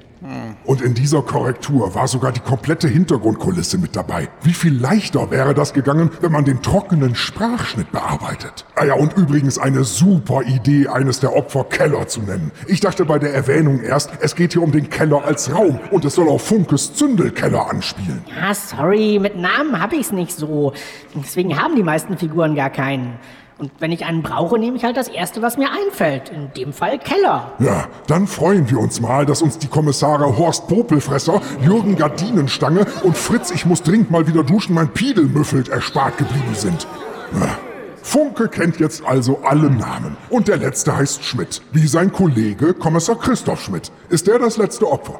Und in dieser Korrektur war sogar die komplette Hintergrundkulisse mit dabei. Wie viel leichter wäre das gegangen, wenn man den trockenen Sprachschnitt bearbeitet? Ah ja, und übrigens eine super Idee, eines der Opfer Keller zu nennen. Ich dachte bei der Erwähnung erst, es geht hier um den Keller als Raum und es soll auf Funkes Zündelkeller anspielen. Ja, sorry, mit Namen hab ich's nicht so. Deswegen haben die meisten Figuren gar keinen. Und wenn ich einen brauche, nehme ich halt das Erste, was mir einfällt. In dem Fall Keller. Ja, dann freuen wir uns mal, dass uns die Kommissare Horst Popelfresser, Jürgen Gardinenstange und Fritz, ich muss dringend mal wieder duschen, mein Piedel müffelt, erspart geblieben sind. Ja. Funke kennt jetzt also alle Namen. Und der letzte heißt Schmidt, wie sein Kollege Kommissar Christoph Schmidt. Ist der das letzte Opfer?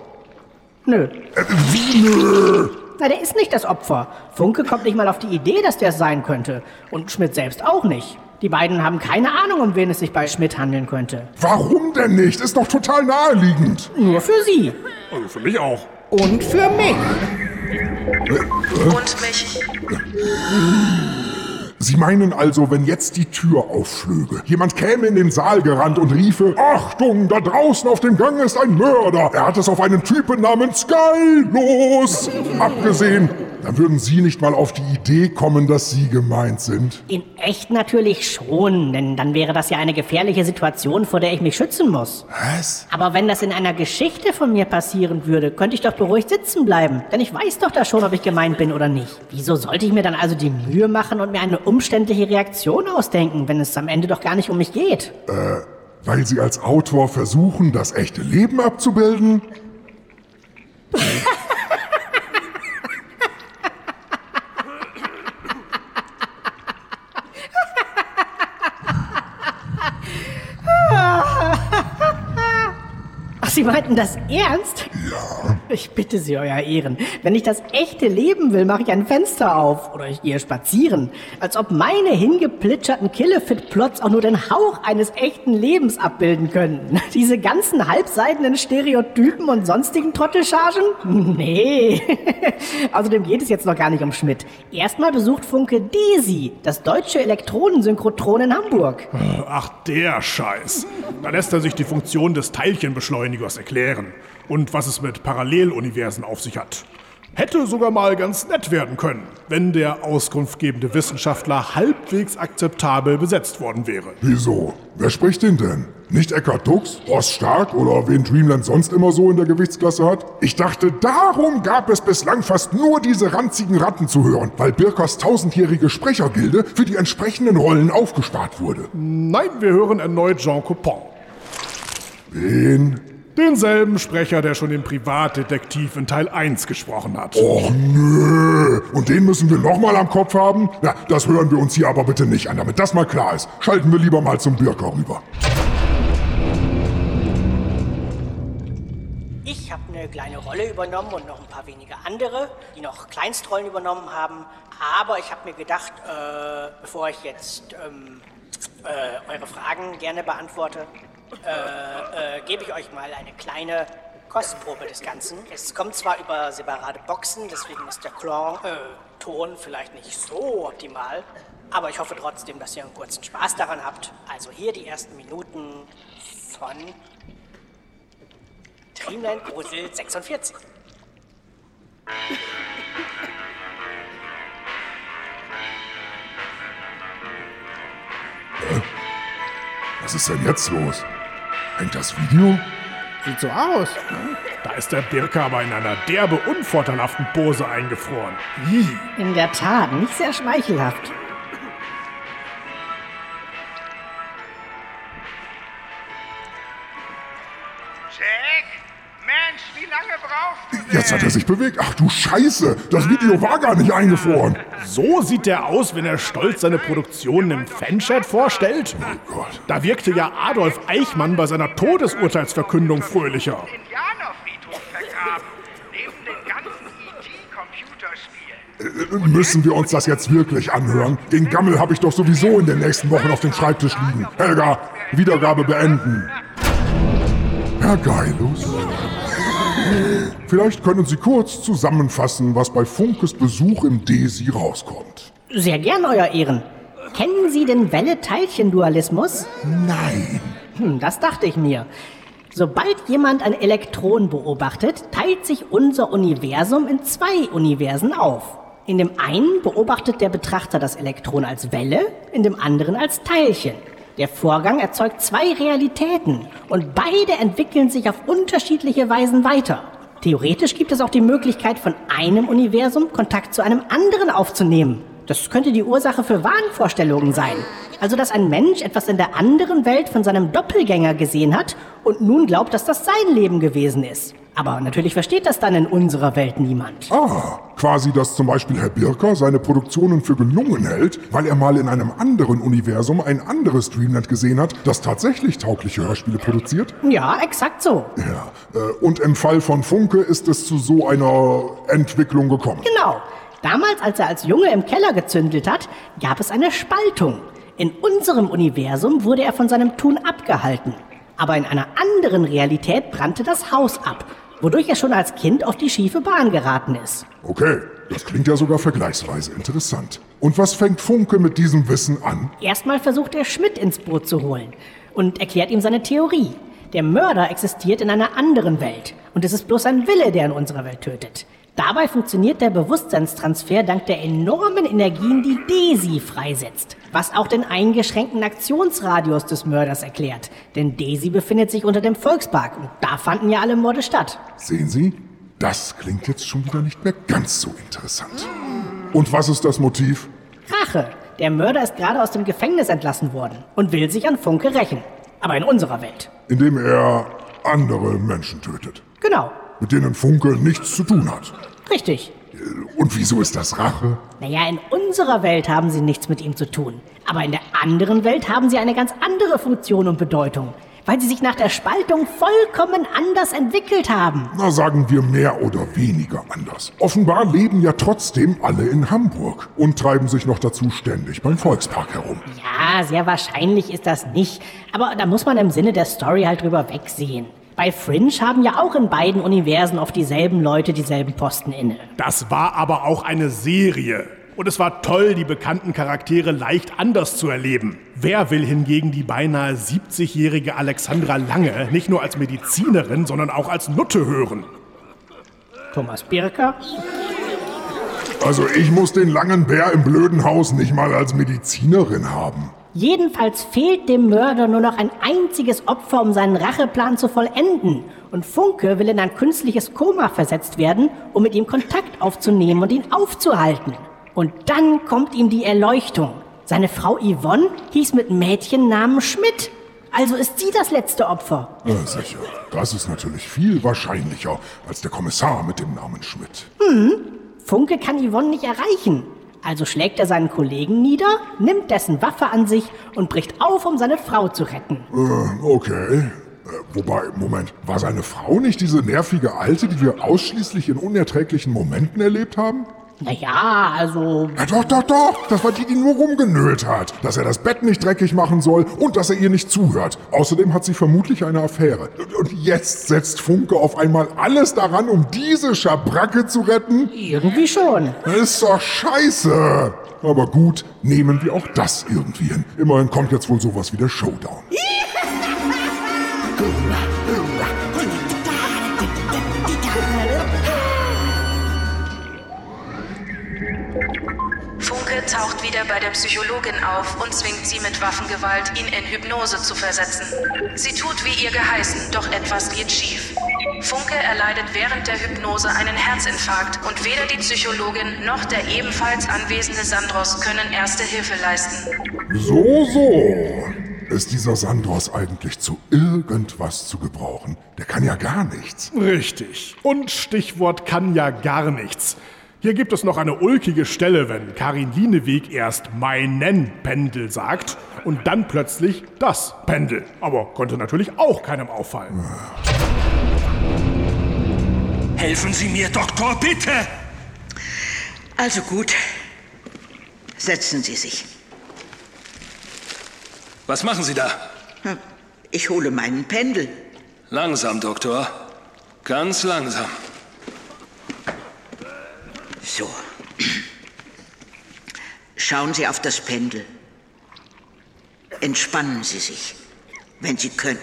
Nö. Äh, wie nö? Na, der ist nicht das Opfer. Funke kommt nicht mal auf die Idee, dass der es sein könnte. Und Schmidt selbst auch nicht. Die beiden haben keine Ahnung, um wen es sich bei Schmidt handeln könnte. Warum denn nicht? Ist doch total naheliegend. Nur für sie. Also für mich auch. Und für mich. Und mich. Sie meinen also, wenn jetzt die Tür aufflöge, jemand käme in den Saal gerannt und riefe, Achtung, da draußen auf dem Gang ist ein Mörder. Er hat es auf einen Typen namens Sky los abgesehen. Dann würden Sie nicht mal auf die Idee kommen, dass Sie gemeint sind. In echt natürlich schon, denn dann wäre das ja eine gefährliche Situation, vor der ich mich schützen muss. Was? Aber wenn das in einer Geschichte von mir passieren würde, könnte ich doch beruhigt sitzen bleiben. Denn ich weiß doch da schon, ob ich gemeint bin oder nicht. Wieso sollte ich mir dann also die Mühe machen und mir eine umständliche Reaktion ausdenken, wenn es am Ende doch gar nicht um mich geht? Äh, weil Sie als Autor versuchen, das echte Leben abzubilden? Sie meinten das ernst? Ja. Ich bitte Sie, Euer Ehren. Wenn ich das echte Leben will, mache ich ein Fenster auf. Oder ich gehe spazieren. Als ob meine hingeplitscherten Killefit-Plots auch nur den Hauch eines echten Lebens abbilden könnten. Diese ganzen halbseidenen Stereotypen und sonstigen Trottelchargen? Nee. Außerdem geht es jetzt noch gar nicht um Schmidt. Erstmal besucht Funke DESI, das deutsche Elektronensynchrotron in Hamburg. Ach, der Scheiß. Da lässt er sich die Funktion des Teilchenbeschleunigers erklären. Und was es mit Paralleluniversen auf sich hat. Hätte sogar mal ganz nett werden können, wenn der auskunftgebende Wissenschaftler halbwegs akzeptabel besetzt worden wäre. Wieso? Wer spricht den denn? Nicht Eckhard Dux, Horst Stark oder wen Dreamland sonst immer so in der Gewichtsklasse hat? Ich dachte, darum gab es bislang fast nur diese ranzigen Ratten zu hören, weil Birkers tausendjährige Sprechergilde für die entsprechenden Rollen aufgespart wurde. Nein, wir hören erneut Jean Coupon. Wen? Denselben Sprecher, der schon im Privatdetektiv in Teil 1 gesprochen hat. Och nö. Und den müssen wir nochmal am Kopf haben? Na, das hören wir uns hier aber bitte nicht an, damit das mal klar ist. Schalten wir lieber mal zum Birker rüber. Ich habe eine kleine Rolle übernommen und noch ein paar wenige andere, die noch Kleinstrollen übernommen haben. Aber ich habe mir gedacht, äh, bevor ich jetzt ähm, äh, eure Fragen gerne beantworte, äh, äh, gebe ich euch mal eine kleine Kostprobe des Ganzen. Es kommt zwar über separate Boxen, deswegen ist der Clan, äh, Ton vielleicht nicht so optimal, aber ich hoffe trotzdem, dass ihr einen kurzen Spaß daran habt. Also hier die ersten Minuten von Dreamland Grusel 46. Was ist denn jetzt los? Hängt das Video? Sieht so aus. Da ist der Birker aber in einer derbe unvorteilhaften Pose eingefroren. Ih. In der Tat, nicht sehr schmeichelhaft. Jetzt hat er sich bewegt. Ach du Scheiße, das Video war gar nicht eingefroren. So sieht der aus, wenn er stolz seine Produktionen im Fanchat vorstellt. Oh Gott. Da wirkte ja Adolf Eichmann bei seiner Todesurteilsverkündung fröhlicher. Ganzen ET-Computerspielen. Äh, Müssen wir uns das jetzt wirklich anhören? Den Gammel habe ich doch sowieso in den nächsten Wochen auf dem Schreibtisch liegen. Helga, Wiedergabe beenden. Herr Geilus? Vielleicht können Sie kurz zusammenfassen, was bei Funkes Besuch im DESI rauskommt. Sehr gern, Euer Ehren. Kennen Sie den Welle-Teilchen-Dualismus? Nein. Hm, das dachte ich mir. Sobald jemand ein Elektron beobachtet, teilt sich unser Universum in zwei Universen auf. In dem einen beobachtet der Betrachter das Elektron als Welle, in dem anderen als Teilchen. Der Vorgang erzeugt zwei Realitäten und beide entwickeln sich auf unterschiedliche Weisen weiter. Theoretisch gibt es auch die Möglichkeit, von einem Universum Kontakt zu einem anderen aufzunehmen. Das könnte die Ursache für Wahnvorstellungen sein. Also, dass ein Mensch etwas in der anderen Welt von seinem Doppelgänger gesehen hat und nun glaubt, dass das sein Leben gewesen ist. Aber natürlich versteht das dann in unserer Welt niemand. Ah, quasi, dass zum Beispiel Herr Birker seine Produktionen für gelungen hält, weil er mal in einem anderen Universum ein anderes Dreamland gesehen hat, das tatsächlich taugliche Hörspiele produziert? Ja, exakt so. Ja, äh, und im Fall von Funke ist es zu so einer Entwicklung gekommen. Genau. Damals, als er als Junge im Keller gezündelt hat, gab es eine Spaltung. In unserem Universum wurde er von seinem Tun abgehalten. Aber in einer anderen Realität brannte das Haus ab, wodurch er schon als Kind auf die schiefe Bahn geraten ist. Okay, das klingt ja sogar vergleichsweise interessant. Und was fängt Funke mit diesem Wissen an? Erstmal versucht er Schmidt ins Boot zu holen und erklärt ihm seine Theorie. Der Mörder existiert in einer anderen Welt und es ist bloß ein Wille, der in unserer Welt tötet. Dabei funktioniert der Bewusstseinstransfer dank der enormen Energien, die Desi freisetzt, was auch den eingeschränkten Aktionsradius des Mörders erklärt. Denn Desi befindet sich unter dem Volkspark und da fanden ja alle Morde statt. Sehen Sie, das klingt jetzt schon wieder nicht mehr ganz so interessant. Und was ist das Motiv? Rache. Der Mörder ist gerade aus dem Gefängnis entlassen worden und will sich an Funke rächen. Aber in unserer Welt. Indem er andere Menschen tötet, Genau. Mit denen Funke nichts zu tun hat. Richtig. Und wieso ist das Rache? Naja, in unserer Welt haben sie nichts mit ihm zu tun. Aber in der anderen Welt haben sie eine ganz andere Funktion und Bedeutung. weil sie sich nach der Spaltung vollkommen anders entwickelt haben. Na, sagen wir mehr oder weniger anders. Offenbar leben ja trotzdem alle in Hamburg und treiben sich noch dazu ständig beim Volkspark herum. Ja, sehr wahrscheinlich ist das nicht. Aber da muss man im Sinne der Story halt drüber wegsehen. Bei Fringe haben ja auch in beiden Universen oft dieselben Leute dieselben Posten inne. Das war aber auch eine Serie. Und es war toll, die bekannten Charaktere leicht anders zu erleben. Wer will hingegen die beinahe 70-jährige Alexandra Lange nicht nur als Medizinerin, sondern auch als Nutte hören? Thomas Birker? Also ich muss den langen Bär im blöden Haus nicht mal als Medizinerin haben. Jedenfalls fehlt dem Mörder nur noch ein einziges Opfer, um seinen Racheplan zu vollenden. Und Funke will in ein künstliches Koma versetzt werden, um mit ihm Kontakt aufzunehmen und ihn aufzuhalten. Und dann kommt ihm die Erleuchtung. Seine Frau Yvonne hieß mit Mädchennamen Schmidt. Also ist sie das letzte Opfer. Ja, sicher. Das ist natürlich viel wahrscheinlicher als der Kommissar mit dem Namen Schmidt. Hm. Funke kann Yvonne nicht erreichen. Also schlägt er seinen Kollegen nieder, nimmt dessen Waffe an sich und bricht auf, um seine Frau zu retten. Äh, okay. Äh, wobei, Moment, war seine Frau nicht diese nervige Alte, die wir ausschließlich in unerträglichen Momenten erlebt haben? Naja, also. Ja, doch, doch, doch. Das war die, die nur rumgenölt hat. Dass er das Bett nicht dreckig machen soll und dass er ihr nicht zuhört. Außerdem hat sie vermutlich eine Affäre. Und jetzt setzt Funke auf einmal alles daran, um diese Schabracke zu retten? Irgendwie schon. Das ist doch scheiße. Aber gut, nehmen wir auch das irgendwie hin. Immerhin kommt jetzt wohl sowas wie der Showdown. wieder bei der Psychologin auf und zwingt sie mit Waffengewalt, ihn in Hypnose zu versetzen. Sie tut wie ihr geheißen, doch etwas geht schief. Funke erleidet während der Hypnose einen Herzinfarkt und weder die Psychologin noch der ebenfalls anwesende Sandros können erste Hilfe leisten. So, so. Ist dieser Sandros eigentlich zu irgendwas zu gebrauchen? Der kann ja gar nichts. Richtig. Und Stichwort kann ja gar nichts. Hier gibt es noch eine ulkige Stelle, wenn Karin Lieneweg erst meinen Pendel sagt und dann plötzlich das Pendel. Aber konnte natürlich auch keinem auffallen. Helfen Sie mir, Doktor, bitte! Also gut. Setzen Sie sich. Was machen Sie da? Hm, Ich hole meinen Pendel. Langsam, Doktor. Ganz langsam. So. Schauen Sie auf das Pendel. Entspannen Sie sich, wenn Sie können.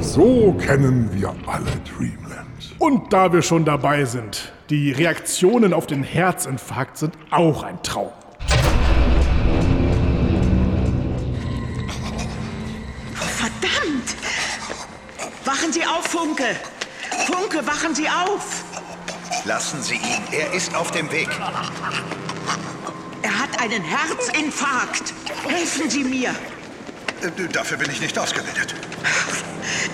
So kennen wir alle Dreamland. Und da wir schon dabei sind, die Reaktionen auf den Herzinfarkt sind auch ein Traum. Verdammt! Wachen Sie auf, Funke! Funke, wachen Sie auf! Lassen Sie ihn, er ist auf dem Weg. Er hat einen Herzinfarkt. Helfen Sie mir. Äh, Dafür bin ich nicht ausgebildet.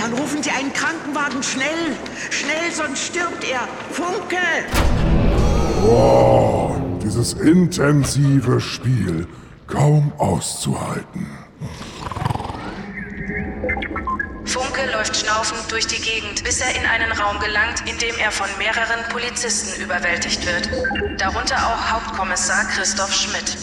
Dann rufen Sie einen Krankenwagen schnell. Schnell, sonst stirbt er. Funke! Wow, dieses intensive Spiel. Kaum auszuhalten. Schnaufend durch die Gegend, bis er in einen Raum gelangt, in dem er von mehreren Polizisten überwältigt wird. Darunter auch Hauptkommissar Christoph Schmidt.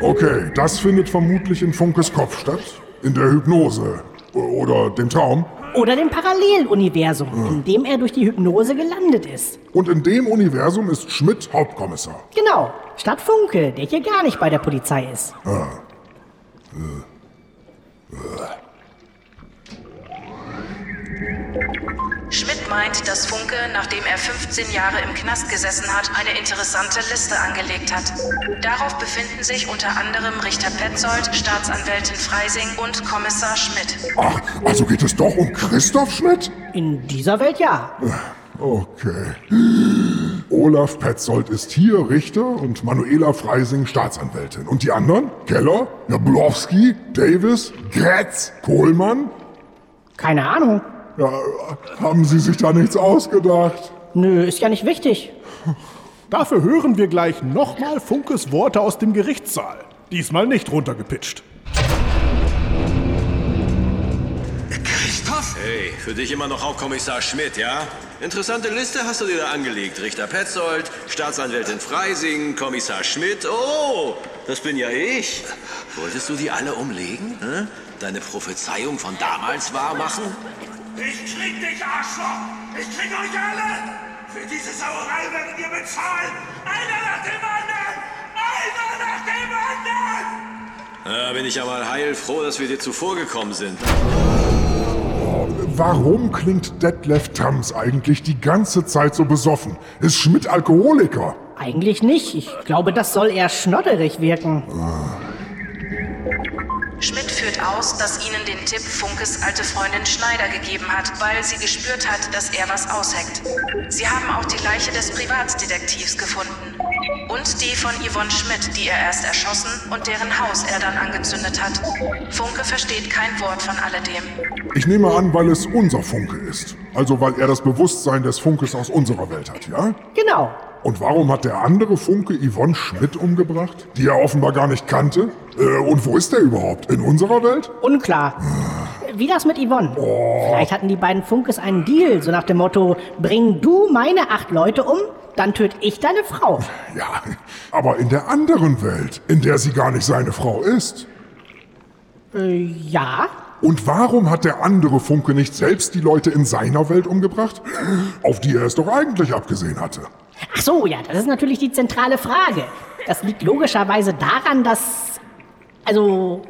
Okay, das findet vermutlich in Funkes Kopf statt. In der Hypnose. Oder dem Traum. Oder dem Paralleluniversum, in dem er durch die Hypnose gelandet ist. Und in dem Universum ist Schmidt Hauptkommissar. Genau, statt Funke, der hier gar nicht bei der Polizei ist. Ah. Äh. Äh. Schmidt meint, dass Funke, nachdem er 15 Jahre im Knast gesessen hat, eine interessante Liste angelegt hat. Darauf befinden sich unter anderem Richter Petzold, Staatsanwältin Freising und Kommissar Schmidt. Ach, also geht es doch um Christoph Schmidt? In dieser Welt ja. Okay. Olaf Petzold ist hier Richter und Manuela Freising Staatsanwältin. Und die anderen? Keller, Jablowski, Davis, Gretz, Kohlmann? Keine Ahnung. Ja, haben Sie sich da nichts ausgedacht? Nö, ist ja nicht wichtig. Dafür hören wir gleich nochmal Funkes Worte aus dem Gerichtssaal. Diesmal nicht runtergepitcht. Hey, für dich immer noch Hauptkommissar Schmidt, ja? Interessante Liste hast du dir da angelegt. Richter Petzold, Staatsanwältin Freising, Kommissar Schmidt. Oh, das bin ja ich. Wolltest du die alle umlegen? Hä? Deine Prophezeiung von damals wahr machen? Ich krieg dich, Arschloch! Ich krieg euch alle! Für diese Sauerei werdet ihr bezahlen! Einer nach dem anderen! Einer nach dem anderen! Da bin ich ja mal heilfroh, dass wir dir zuvorgekommen sind. Warum klingt Detlef Tams eigentlich die ganze Zeit so besoffen? Ist Schmidt Alkoholiker? Eigentlich nicht. Ich glaube, das soll eher schnodderig wirken. Führt aus, dass ihnen den Tipp Funkes alte Freundin Schneider gegeben hat, weil sie gespürt hat, dass er was ausheckt. Sie haben auch die Leiche des Privatdetektivs gefunden. Und die von Yvonne Schmidt, die er erst erschossen und deren Haus er dann angezündet hat. Funke versteht kein Wort von alledem. Ich nehme an, weil es unser Funke ist. Also weil er das Bewusstsein des Funkes aus unserer Welt hat, ja? Genau. Und warum hat der andere Funke Yvonne Schmidt umgebracht, die er offenbar gar nicht kannte? Äh, und wo ist er überhaupt? In unserer Welt? Unklar. Wie das mit Yvonne? Vielleicht hatten die beiden Funkes einen Deal, so nach dem Motto, bring du meine acht Leute um, dann töte ich deine Frau. Ja, aber in der anderen Welt, in der sie gar nicht seine Frau ist. Äh, ja. Und warum hat der andere Funke nicht selbst die Leute in seiner Welt umgebracht, auf die er es doch eigentlich abgesehen hatte? Ach so, ja, das ist natürlich die zentrale Frage. Das liegt logischerweise daran, dass. Also,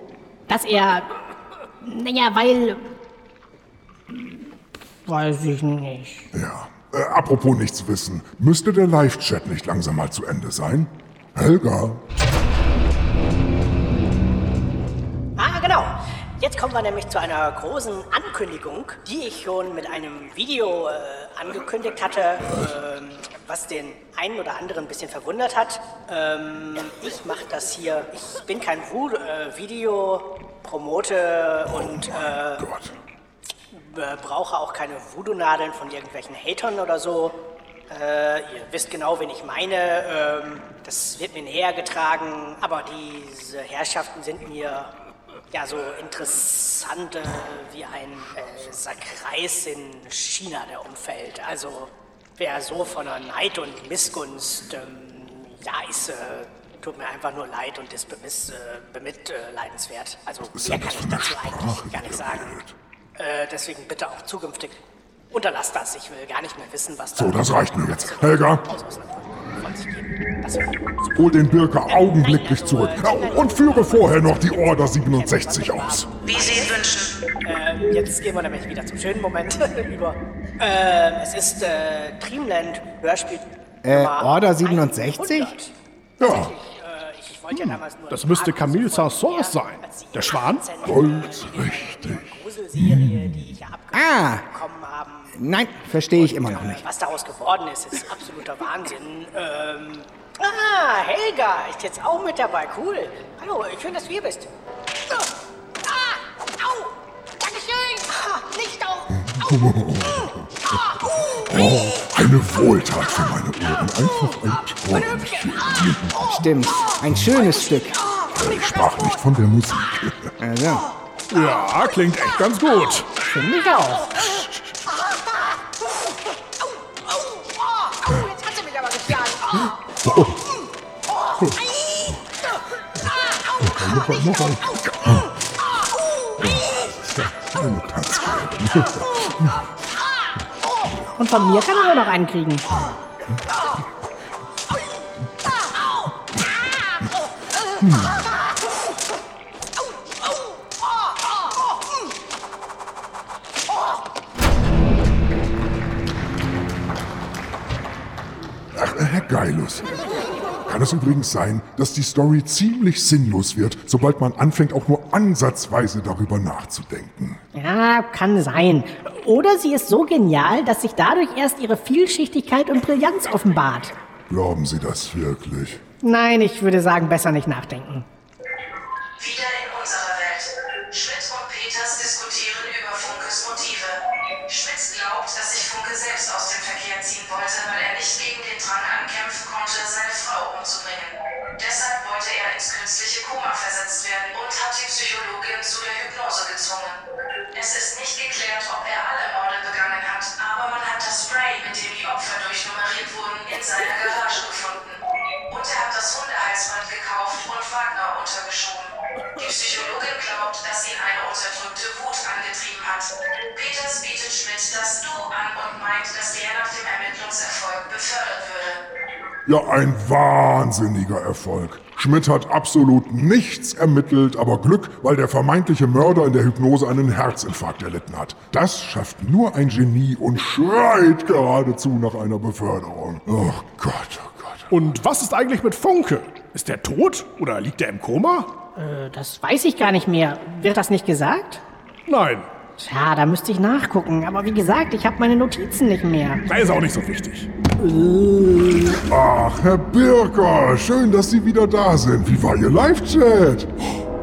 dass er. Naja, weil. Weiß ich nicht. Ja. Äh, apropos nichts wissen, müsste der Live-Chat nicht langsam mal zu Ende sein? Helga? Ah, genau. Jetzt kommen wir nämlich zu einer großen Ankündigung, die ich schon mit einem Video äh, angekündigt hatte, ähm, was den einen oder anderen ein bisschen verwundert hat. Ähm, ich mache das hier. Ich bin kein Vo äh, Video, promote und äh, äh, brauche auch keine Voodoo-Nadeln von irgendwelchen Hatern oder so. Äh, ihr wisst genau, wen ich meine. Ähm, das wird mir näher getragen. Aber diese Herrschaften sind mir ja so interessant äh, wie ein äh, Sackreis in China, der umfällt. Also wer so von einer Neid und Missgunst ähm, ja ist, äh, tut mir einfach nur leid und ist bemiss, äh, bemitleidenswert. Also mehr kann ich dazu eigentlich gar nicht sagen. Äh, deswegen bitte auch zukünftig unterlasst das. Ich will gar nicht mehr wissen, was da So, das reicht mir jetzt. Helga, von hol den Birker augenblicklich zurück und führe vorher noch die Order 67 aus. Wie Sie wünschen. Ähm, jetzt gehen wir nämlich wieder zum schönen Moment über. Ähm, es ist äh, Dreamland Hörspiel. Äh, Order 67? Ja. Äh, ich, ich wollte ja damals nur Das müsste Camille Saint-Saëns sein. Der Schwan? Die ich ja Ah. Nein, verstehe ich immer noch nicht. Was daraus geworden ist, ist absoluter Wahnsinn. Ähm, ah, Helga ist jetzt auch mit dabei. Cool. Hallo, schön, dass du hier bist. Ah, ah, au, Dankeschön. Ah, nicht au. Oh, eine Wohltat für meine Ohren. Einfach ein Träumchen. Stimmt, ein schönes Stück. Ich sprach nicht von der Musik. Also, Ja, klingt echt ganz gut. Finde ich auch. Oh, noch ein, noch ein. Und von mir kann er nur noch einen kriegen. Ach, Herr Geilus. Kann es übrigens sein, dass die Story ziemlich sinnlos wird, sobald man anfängt, auch nur ansatzweise darüber nachzudenken? Ja, kann sein. Oder sie ist so genial, dass sich dadurch erst ihre Vielschichtigkeit und Brillanz offenbart. Glauben Sie das wirklich? Nein, ich würde sagen, besser nicht nachdenken. Ja, ein wahnsinniger Erfolg. Schmidt hat absolut nichts ermittelt, aber Glück, weil der vermeintliche Mörder in der Hypnose einen Herzinfarkt erlitten hat. Das schafft nur ein Genie und schreit geradezu nach einer Beförderung. Oh Gott, oh Gott. Und was ist eigentlich mit Funke? Ist der tot oder liegt er im Koma? Äh, das weiß ich gar nicht mehr. Wird das nicht gesagt? Nein. Tja, da müsste ich nachgucken. Aber wie gesagt, ich habe meine Notizen nicht mehr. Da ist auch nicht so wichtig. Ach, Herr Birker, schön, dass Sie wieder da sind. Wie war Ihr Live-Chat?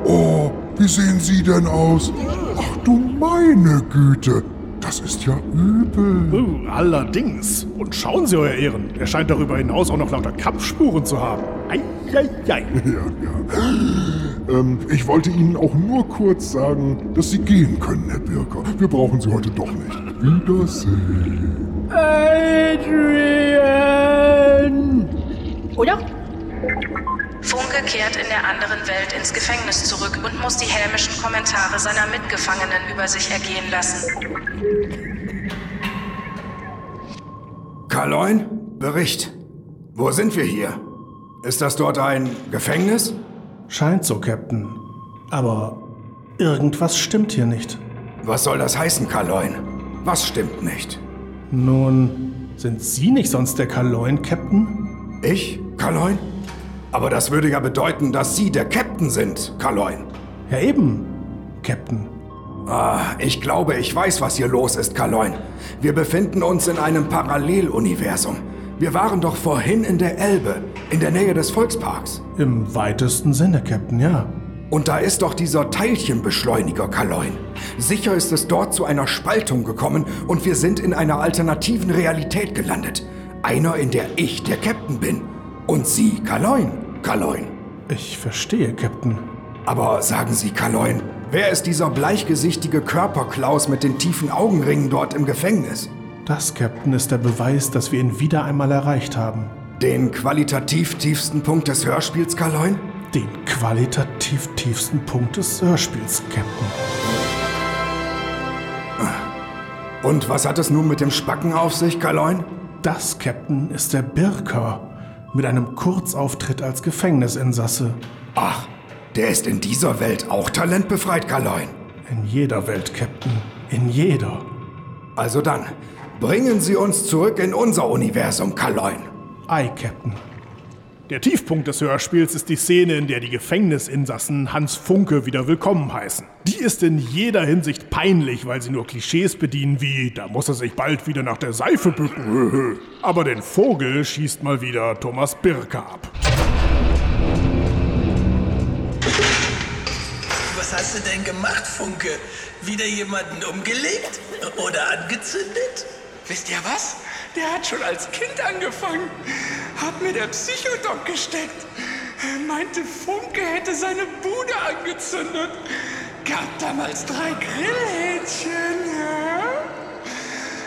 Oh, wie sehen Sie denn aus? Ach du meine Güte, das ist ja übel. Uh, allerdings. Und schauen Sie, Euer Ehren, er scheint darüber hinaus auch noch lauter Kampfspuren zu haben. Eieiei. Ja, ja. Ähm, ich wollte Ihnen auch nur kurz sagen, dass Sie gehen können, Herr Birker. Wir brauchen Sie heute doch nicht. Wiedersehen. Adrian! Oder? Funke kehrt in der anderen Welt ins Gefängnis zurück und muss die hämischen Kommentare seiner Mitgefangenen über sich ergehen lassen. Karloin, Bericht. Wo sind wir hier? Ist das dort ein Gefängnis? Scheint so, Captain. Aber irgendwas stimmt hier nicht. Was soll das heißen, Karloin? Was stimmt nicht? Nun, sind Sie nicht sonst der Kaloin, Captain? Ich? Karloin? Aber das würde ja bedeuten, dass Sie der Captain sind, Karloin. Ja eben, Captain. Ah, ich glaube, ich weiß, was hier los ist, Karloin. Wir befinden uns in einem Paralleluniversum. Wir waren doch vorhin in der Elbe, in der Nähe des Volksparks. Im weitesten Sinne, Captain, ja. Und da ist doch dieser Teilchenbeschleuniger, Karloin. Sicher ist es dort zu einer Spaltung gekommen und wir sind in einer alternativen Realität gelandet. Einer, in der ich der Captain bin. Und Sie, Karloin, Karloin. Ich verstehe, Captain. Aber sagen Sie, Karloin, wer ist dieser bleichgesichtige Körperklaus mit den tiefen Augenringen dort im Gefängnis? Das, Captain, ist der Beweis, dass wir ihn wieder einmal erreicht haben. Den qualitativ tiefsten Punkt des Hörspiels, Karloin? Den qualitativ tiefsten Punkt des Hörspiels, Captain. Und was hat es nun mit dem Spacken auf sich, Karloin? Das, Captain, ist der Birker. Mit einem Kurzauftritt als Gefängnisinsasse. Ach, der ist in dieser Welt auch talentbefreit, Karloin. In jeder Welt, Captain. In jeder. Also dann, bringen Sie uns zurück in unser Universum, Karloin. Ei, Captain. Der Tiefpunkt des Hörspiels ist die Szene, in der die Gefängnisinsassen Hans Funke wieder willkommen heißen. Die ist in jeder Hinsicht peinlich, weil sie nur Klischees bedienen wie, da muss er sich bald wieder nach der Seife bücken. Aber den Vogel schießt mal wieder Thomas Birker ab. Was hast du denn gemacht, Funke? Wieder jemanden umgelegt? Oder angezündet? Wisst ihr was? Der hat schon als Kind angefangen. Hat mir der Psychodoc gesteckt. Er meinte, Funke hätte seine Bude angezündet. Gab damals drei Grillhähnchen. Ja?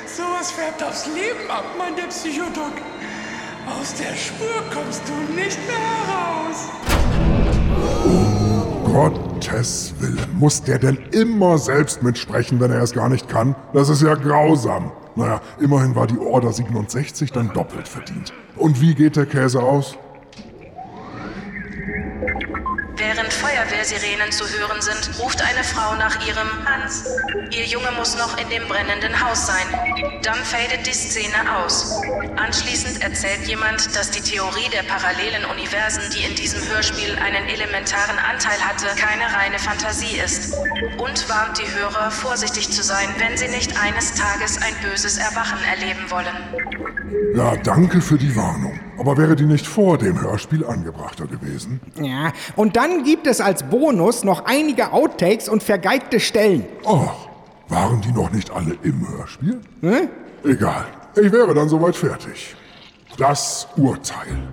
Sowas färbt aufs Leben ab, meint der Psychodoc. Aus der Spur kommst du nicht mehr heraus. Gottes Willen, muss der denn immer selbst mitsprechen, wenn er es gar nicht kann? Das ist ja grausam. Naja, immerhin war die Order 67 dann doppelt verdient. Und wie geht der Käse aus? Während Feuerwehrsirenen zu hören sind, ruft eine Frau nach ihrem Hans. Ihr Junge muss noch in dem brennenden Haus sein. Dann fadet die Szene aus. Anschließend erzählt jemand, dass die Theorie der parallelen Universen, die in diesem Hörspiel einen elementaren Anteil hatte, keine reine Fantasie ist. Und warnt die Hörer, vorsichtig zu sein, wenn sie nicht eines Tages ein böses Erwachen erleben wollen. Ja, danke für die Warnung. Aber wäre die nicht vor dem Hörspiel angebrachter gewesen? Ja, und dann gibt es als Bonus noch einige Outtakes und vergeigte Stellen. Ach, waren die noch nicht alle im Hörspiel? Hm? Egal, ich wäre dann soweit fertig. Das Urteil.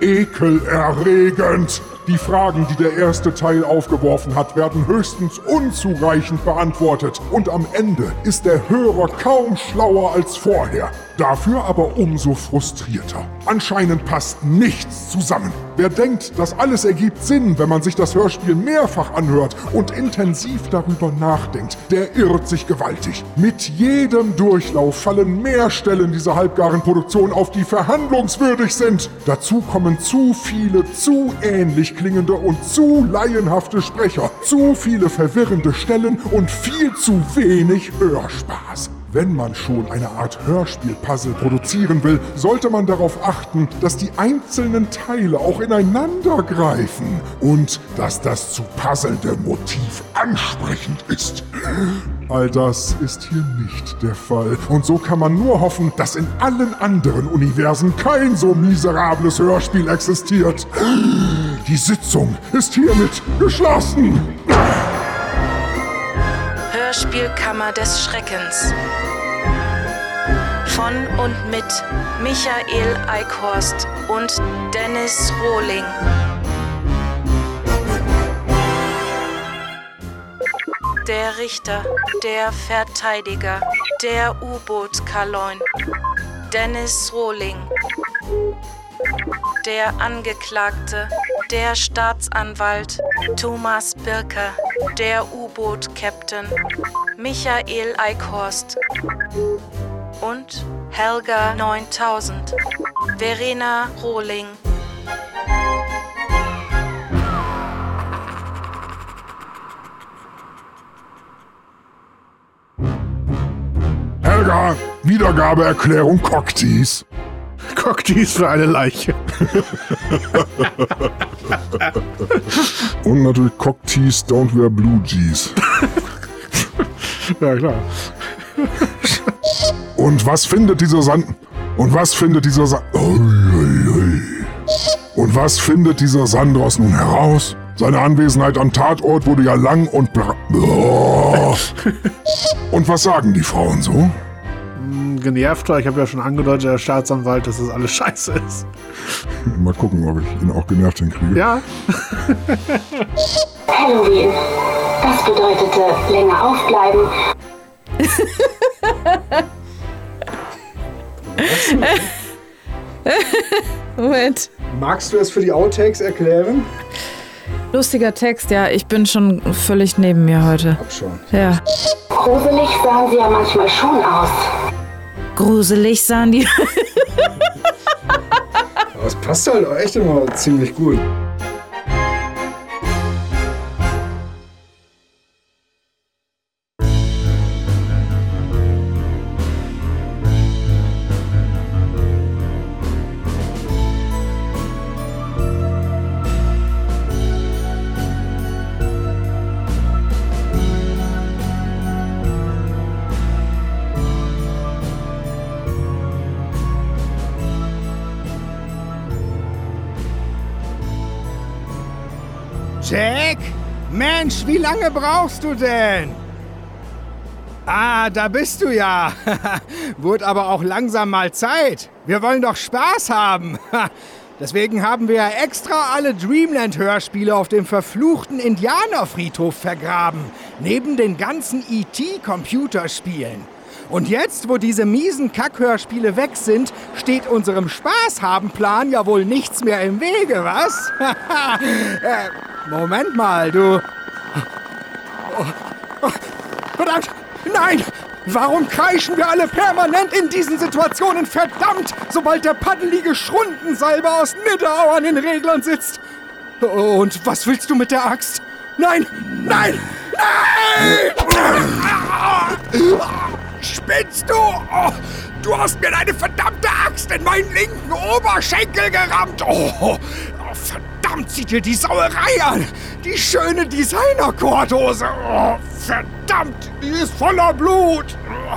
Ekelerregend! Die Fragen, die der erste Teil aufgeworfen hat, werden höchstens unzureichend beantwortet. Und am Ende ist der Hörer kaum schlauer als vorher. Dafür aber umso frustrierter. Anscheinend passt nichts zusammen. Wer denkt, das alles ergibt Sinn, wenn man sich das Hörspiel mehrfach anhört und intensiv darüber nachdenkt, der irrt sich gewaltig. Mit jedem Durchlauf fallen mehr Stellen dieser halbgaren Produktion auf, die verhandlungswürdig sind. Dazu kommen zu viele, zu ähnlich klingende und zu laienhafte Sprecher, zu viele verwirrende Stellen und viel zu wenig Hörspaß. Wenn man schon eine Art Hörspielpuzzle produzieren will, sollte man darauf achten, dass die einzelnen Teile auch ineinander greifen und dass das zu puzzelnde Motiv ansprechend ist. All das ist hier nicht der Fall. Und so kann man nur hoffen, dass in allen anderen Universen kein so miserables Hörspiel existiert. Die Sitzung ist hiermit geschlossen. Hörspielkammer des Schreckens. Von und mit Michael Eickhorst und Dennis Rohling. Der Richter, der Verteidiger, der U-Boot-Kaloin, Dennis Rohling. Der Angeklagte, der Staatsanwalt, Thomas Birker, der U-Boot-Captain, Michael Eickhorst und Helga 9000, Verena Rohling. Helga, Wiedergabeerklärung Cocktease. Cocktease für eine Leiche. Und natürlich Cocktease Don't Wear Blue Jeans. ja, klar. Und was findet dieser Sand... Und was findet dieser Sand... Und was findet dieser Sandros nun heraus? Seine Anwesenheit am Tatort wurde ja lang und... Und was sagen die Frauen so? Genervter, ich habe ja schon angedeutet, der Staatsanwalt, dass das alles scheiße ist. Mal gucken, ob ich ihn auch genervt hinkriege. Ja. Halloween. Das bedeutete länger aufbleiben. Moment. Magst du es für die Outtakes erklären? Lustiger Text, ja. Ich bin schon völlig neben mir heute. Hab schon. Ja. Gruselig sahen sie ja manchmal schon aus. Gruselig sahen die. Es passt halt echt immer ziemlich gut. Lange brauchst du denn? Ah, da bist du ja. Wurde aber auch langsam mal Zeit. Wir wollen doch Spaß haben. Deswegen haben wir extra alle Dreamland-Hörspiele auf dem verfluchten Indianerfriedhof vergraben. Neben den ganzen E.T.-Computerspielen. Und jetzt, wo diese miesen Kackhörspiele weg sind, steht unserem Spaßhaben-Plan ja wohl nichts mehr im Wege, was? äh, Moment mal, du. Oh, oh, verdammt! Nein! Warum kreischen wir alle permanent in diesen Situationen? Verdammt! Sobald der paddelige Schrundensalber aus Nidderau an den Reglern sitzt. Und was willst du mit der Axt? Nein! Nein! Nein! Spinnst du? Oh, du hast mir deine verdammte Axt in meinen linken Oberschenkel gerammt. Oh, oh, verdammt, sieh dir die Sauerei an. Die schöne Designer-Korthose. Oh, verdammt, die ist voller Blut. Oh.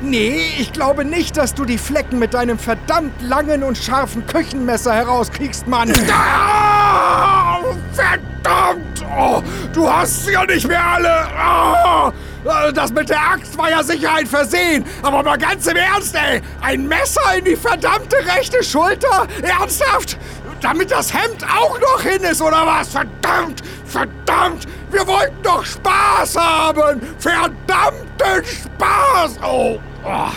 Nee, ich glaube nicht, dass du die Flecken mit deinem verdammt langen und scharfen Küchenmesser herauskriegst, Mann. Ah, verdammt! Oh, du hast sie ja nicht mehr alle! Oh, das mit der Axt war ja sicher ein Versehen. Aber mal ganz im Ernst, ey. Ein Messer in die verdammte rechte Schulter? Ernsthaft? Damit das Hemd auch noch hin ist, oder was? Verdammt! Verdammt! Wir wollten doch Spaß haben! Verdammten Spaß! Oh! oh.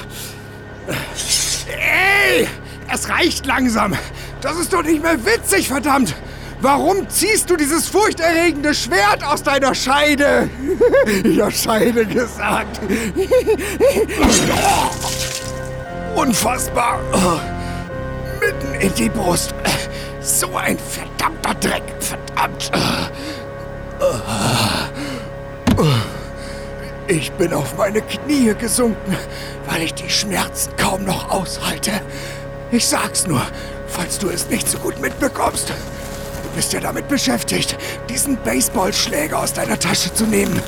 Ey! Es reicht langsam. Das ist doch nicht mehr witzig, verdammt. Warum ziehst du dieses furchterregende Schwert aus deiner Scheide? ja, Scheide gesagt. Unfassbar. Mitten in die Brust. So ein verdammter Dreck. Verdammt. Ich bin auf meine Knie gesunken, weil ich die Schmerzen kaum noch aushalte. Ich sag's nur, falls du es nicht so gut mitbekommst. Du bist ja damit beschäftigt, diesen Baseballschläger aus deiner Tasche zu nehmen.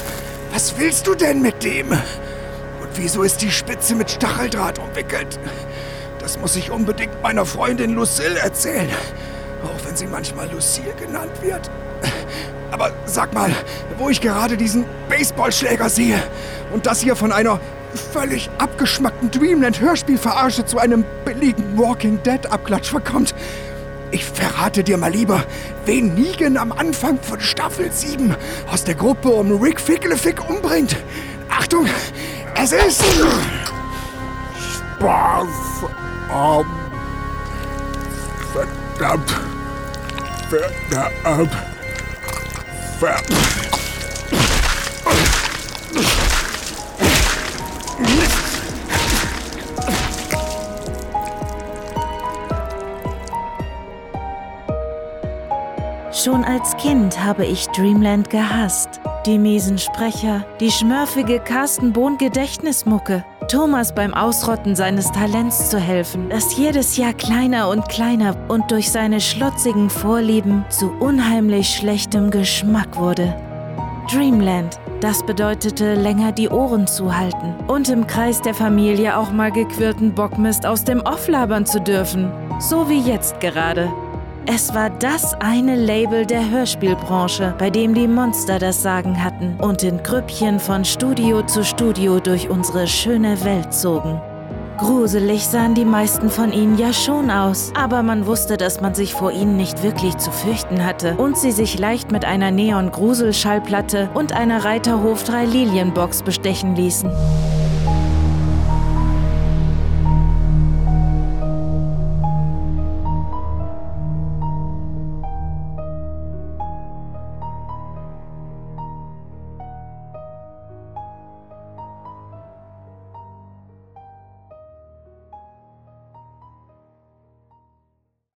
Was willst du denn mit dem? Und wieso ist die Spitze mit Stacheldraht umwickelt? Das muss ich unbedingt meiner Freundin Lucille erzählen. Wenn sie manchmal Lucille genannt wird. Aber sag mal, wo ich gerade diesen Baseballschläger sehe und das hier von einer völlig abgeschmackten Dreamland-Hörspielverarsche zu einem billigen Walking Dead-Abklatsch verkommt. Ich verrate dir mal lieber, wen Negan am Anfang von Staffel 7 aus der Gruppe um Rick Ficklefick umbringt. Achtung, es ist... Spaß am... Verdammt. Verdammt. Verdammt. Schon als Kind habe ich Dreamland gehasst. Die miesen Sprecher, die schmörfige Carsten Bohn Gedächtnismucke, Thomas beim Ausrotten seines Talents zu helfen, das jedes Jahr kleiner und kleiner und durch seine schlotzigen Vorlieben zu unheimlich schlechtem Geschmack wurde. Dreamland, das bedeutete länger die Ohren zuhalten und im Kreis der Familie auch mal gequirlten Bockmist aus dem Off labern zu dürfen, so wie jetzt gerade. Es war das eine Label der Hörspielbranche, bei dem die Monster das Sagen hatten und in Grüppchen von Studio zu Studio durch unsere schöne Welt zogen. Gruselig sahen die meisten von ihnen ja schon aus, aber man wusste, dass man sich vor ihnen nicht wirklich zu fürchten hatte und sie sich leicht mit einer Neon-Gruselschallplatte und einer Reiterhof 3 Lilienbox bestechen ließen.